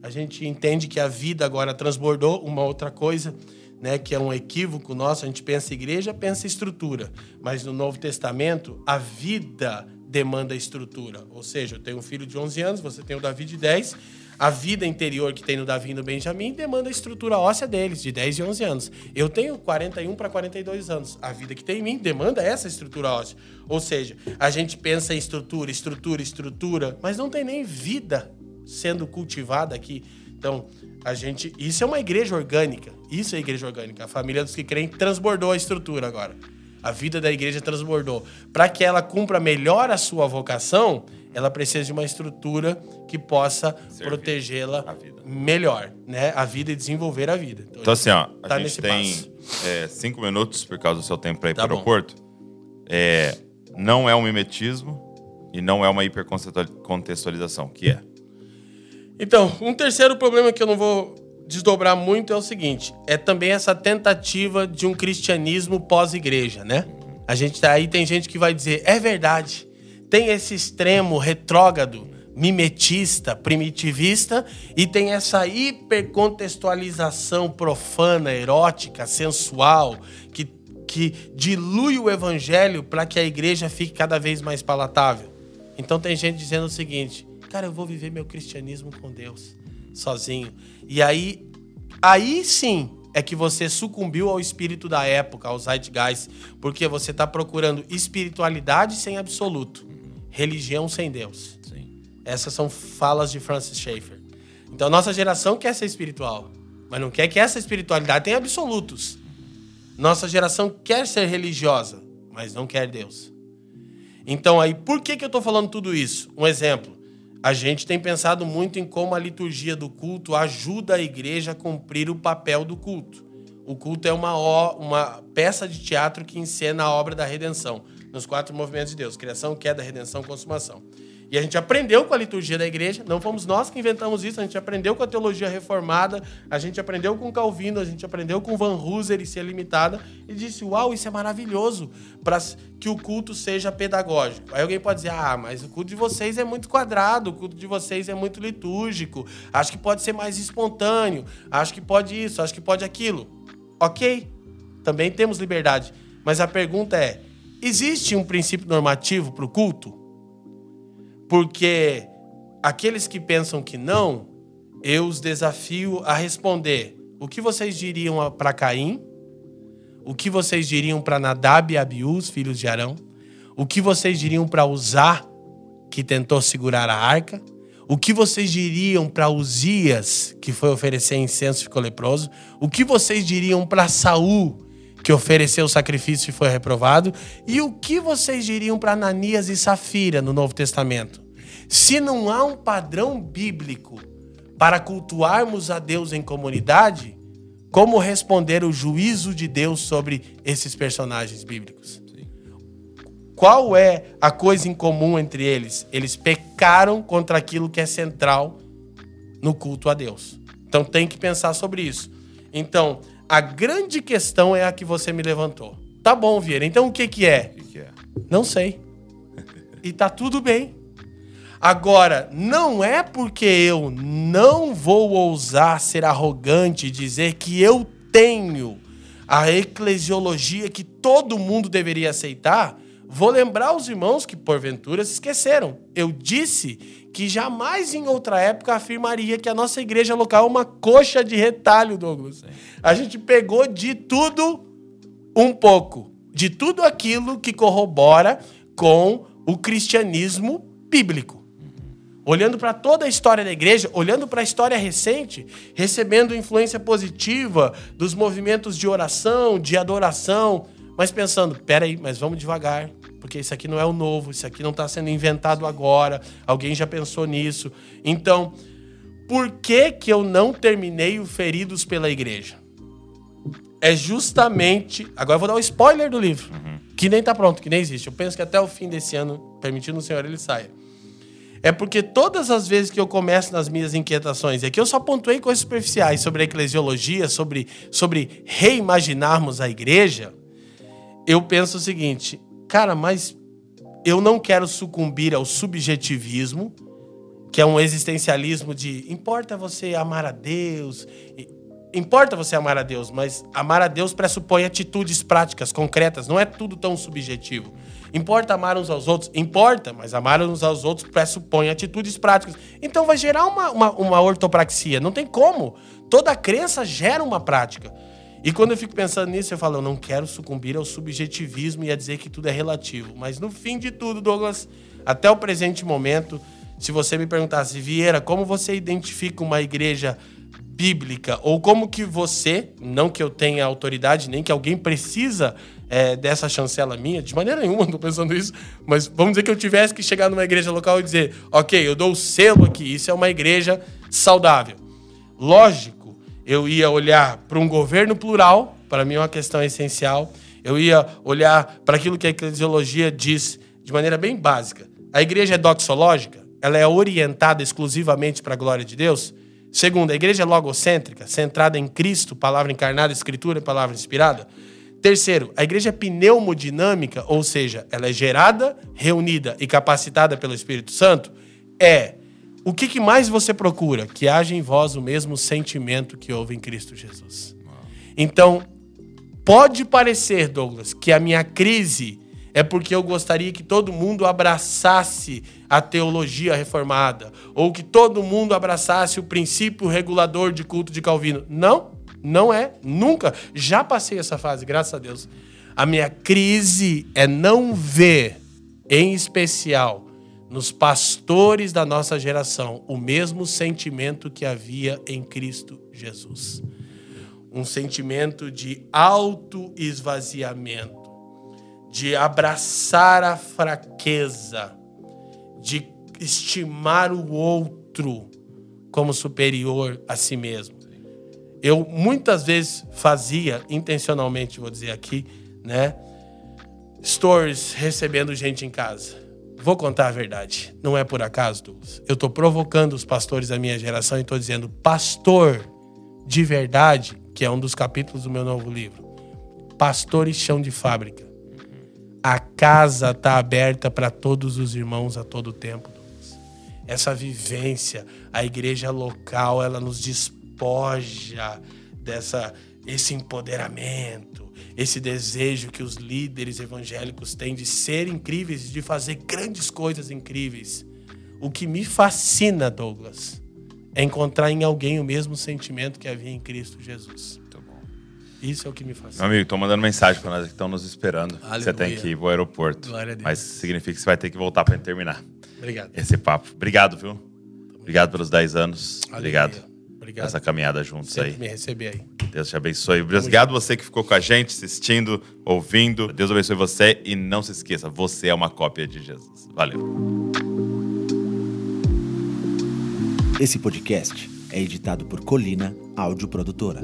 A gente entende que a vida agora transbordou uma outra coisa, né, que é um equívoco nosso. A gente pensa igreja, pensa estrutura. Mas no Novo Testamento, a vida demanda estrutura. Ou seja, eu tenho um filho de 11 anos, você tem o Davi de 10 a vida interior que tem no Davi e no Benjamin demanda a estrutura óssea deles, de 10 e 11 anos. Eu tenho 41 para 42 anos. A vida que tem em mim demanda essa estrutura óssea. Ou seja, a gente pensa em estrutura, estrutura, estrutura, mas não tem nem vida sendo cultivada aqui. Então, a gente. Isso é uma igreja orgânica. Isso é igreja orgânica. A família dos que creem transbordou a estrutura agora. A vida da igreja transbordou. Para que ela cumpra melhor a sua vocação, ela precisa de uma estrutura que possa protegê-la melhor, né? A vida e desenvolver a vida. Então, então assim, ó, a tá gente tem é, cinco minutos por causa do seu tempo para ir Tá para o aeroporto. É, não é um mimetismo e não é uma hipercontextualização, que é? Então, um terceiro problema que eu não vou desdobrar muito é o seguinte: é também essa tentativa de um cristianismo pós-igreja, né? A gente tá aí, tem gente que vai dizer, é verdade. Tem esse extremo retrógrado, mimetista, primitivista, e tem essa hipercontextualização profana, erótica, sensual, que, que dilui o evangelho para que a igreja fique cada vez mais palatável. Então tem gente dizendo o seguinte: cara, eu vou viver meu cristianismo com Deus, sozinho. E aí, aí sim é que você sucumbiu ao espírito da época, aos zeitgeist, porque você está procurando espiritualidade sem absoluto, religião sem Deus. Sim. Essas são falas de Francis Schaeffer. Então, nossa geração quer ser espiritual, mas não quer que essa espiritualidade tenha absolutos. Nossa geração quer ser religiosa, mas não quer Deus. Então, aí, por que, que eu estou falando tudo isso? Um exemplo. A gente tem pensado muito em como a liturgia do culto ajuda a igreja a cumprir o papel do culto. O culto é uma, uma peça de teatro que encena a obra da redenção, nos quatro movimentos de Deus: criação, queda, redenção, consumação. E a gente aprendeu com a liturgia da igreja, não fomos nós que inventamos isso, a gente aprendeu com a teologia reformada, a gente aprendeu com Calvino, a gente aprendeu com Van Hooser e ser limitada, e disse: Uau, isso é maravilhoso, para que o culto seja pedagógico. Aí alguém pode dizer: Ah, mas o culto de vocês é muito quadrado, o culto de vocês é muito litúrgico, acho que pode ser mais espontâneo, acho que pode isso, acho que pode aquilo. Ok, também temos liberdade, mas a pergunta é: existe um princípio normativo para o culto? Porque aqueles que pensam que não, eu os desafio a responder: o que vocês diriam para Caim? O que vocês diriam para Nadab e Abiú, os filhos de Arão? O que vocês diriam para Uzá, que tentou segurar a arca? O que vocês diriam para Uzias, que foi oferecer incenso e ficou leproso? O que vocês diriam para Saul, que ofereceu o sacrifício e foi reprovado? E o que vocês diriam para Ananias e Safira no Novo Testamento? Se não há um padrão bíblico para cultuarmos a Deus em comunidade, como responder o juízo de Deus sobre esses personagens bíblicos? Qual é a coisa em comum entre eles? Eles pecaram contra aquilo que é central no culto a Deus. Então tem que pensar sobre isso. Então, a grande questão é a que você me levantou. Tá bom, Vieira. Então o que, que é? O que, que é? Não sei. E tá tudo bem. Agora, não é porque eu não vou ousar ser arrogante e dizer que eu tenho a eclesiologia que todo mundo deveria aceitar. Vou lembrar os irmãos que porventura se esqueceram. Eu disse que jamais em outra época afirmaria que a nossa igreja local é uma coxa de retalho, Douglas. A gente pegou de tudo um pouco, de tudo aquilo que corrobora com o cristianismo bíblico olhando para toda a história da igreja, olhando para a história recente, recebendo influência positiva dos movimentos de oração, de adoração, mas pensando, peraí, mas vamos devagar, porque isso aqui não é o novo, isso aqui não está sendo inventado agora, alguém já pensou nisso. Então, por que que eu não terminei o Feridos pela Igreja? É justamente, agora eu vou dar um spoiler do livro, uhum. que nem está pronto, que nem existe. Eu penso que até o fim desse ano, permitindo o Senhor, ele saia é porque todas as vezes que eu começo nas minhas inquietações, é que eu só pontuei coisas superficiais sobre a eclesiologia, sobre, sobre reimaginarmos a igreja, eu penso o seguinte, cara, mas eu não quero sucumbir ao subjetivismo, que é um existencialismo de importa você amar a Deus, importa você amar a Deus, mas amar a Deus pressupõe atitudes práticas, concretas, não é tudo tão subjetivo. Importa amar uns aos outros? Importa, mas amar uns aos outros pressupõe atitudes práticas. Então vai gerar uma, uma, uma ortopraxia. Não tem como. Toda crença gera uma prática. E quando eu fico pensando nisso, eu falo, eu não quero sucumbir ao subjetivismo e a dizer que tudo é relativo. Mas no fim de tudo, Douglas, até o presente momento, se você me perguntasse, Vieira, como você identifica uma igreja bíblica? Ou como que você, não que eu tenha autoridade, nem que alguém precisa é, dessa chancela minha, de maneira nenhuma, não pensando isso, mas vamos dizer que eu tivesse que chegar numa igreja local e dizer, ok, eu dou o selo aqui, isso é uma igreja saudável. Lógico, eu ia olhar para um governo plural, para mim é uma questão essencial, eu ia olhar para aquilo que a eclesiologia diz de maneira bem básica. A igreja é doxológica, ela é orientada exclusivamente para a glória de Deus. Segundo, a igreja é logocêntrica, centrada em Cristo, palavra encarnada, escritura palavra inspirada. Terceiro, a igreja é pneumodinâmica, ou seja, ela é gerada, reunida e capacitada pelo Espírito Santo. É o que, que mais você procura? Que haja em vós o mesmo sentimento que houve em Cristo Jesus. Então, pode parecer, Douglas, que a minha crise é porque eu gostaria que todo mundo abraçasse a teologia reformada, ou que todo mundo abraçasse o princípio regulador de culto de Calvino. Não. Não é, nunca. Já passei essa fase, graças a Deus. A minha crise é não ver, em especial, nos pastores da nossa geração, o mesmo sentimento que havia em Cristo Jesus. Um sentimento de auto-esvaziamento, de abraçar a fraqueza, de estimar o outro como superior a si mesmo. Eu muitas vezes fazia, intencionalmente, vou dizer aqui, né? Stories recebendo gente em casa. Vou contar a verdade. Não é por acaso, Douglas. Eu estou provocando os pastores da minha geração e estou dizendo, pastor de verdade, que é um dos capítulos do meu novo livro. Pastores chão de fábrica. A casa está aberta para todos os irmãos a todo tempo. Douglas. Essa vivência, a igreja local, ela nos despoja dessa esse empoderamento, esse desejo que os líderes evangélicos têm de ser incríveis, de fazer grandes coisas incríveis. O que me fascina, Douglas, é encontrar em alguém o mesmo sentimento que havia em Cristo Jesus. Muito bom. Isso é o que me fascina. Meu amigo, tô mandando mensagem para nós que estão nos esperando. Aleluia. Você tem que ir pro aeroporto. Glória a Deus. Mas significa que você vai ter que voltar para terminar Obrigado. esse papo. Obrigado, viu? Obrigado pelos 10 anos. Obrigado. Obrigado. Essa caminhada juntos Sempre aí. me receber aí. Deus te abençoe. Obrigado você que ficou com a gente, assistindo, ouvindo. Deus abençoe você e não se esqueça, você é uma cópia de Jesus. Valeu. Esse podcast é editado por Colina Áudio Produtora.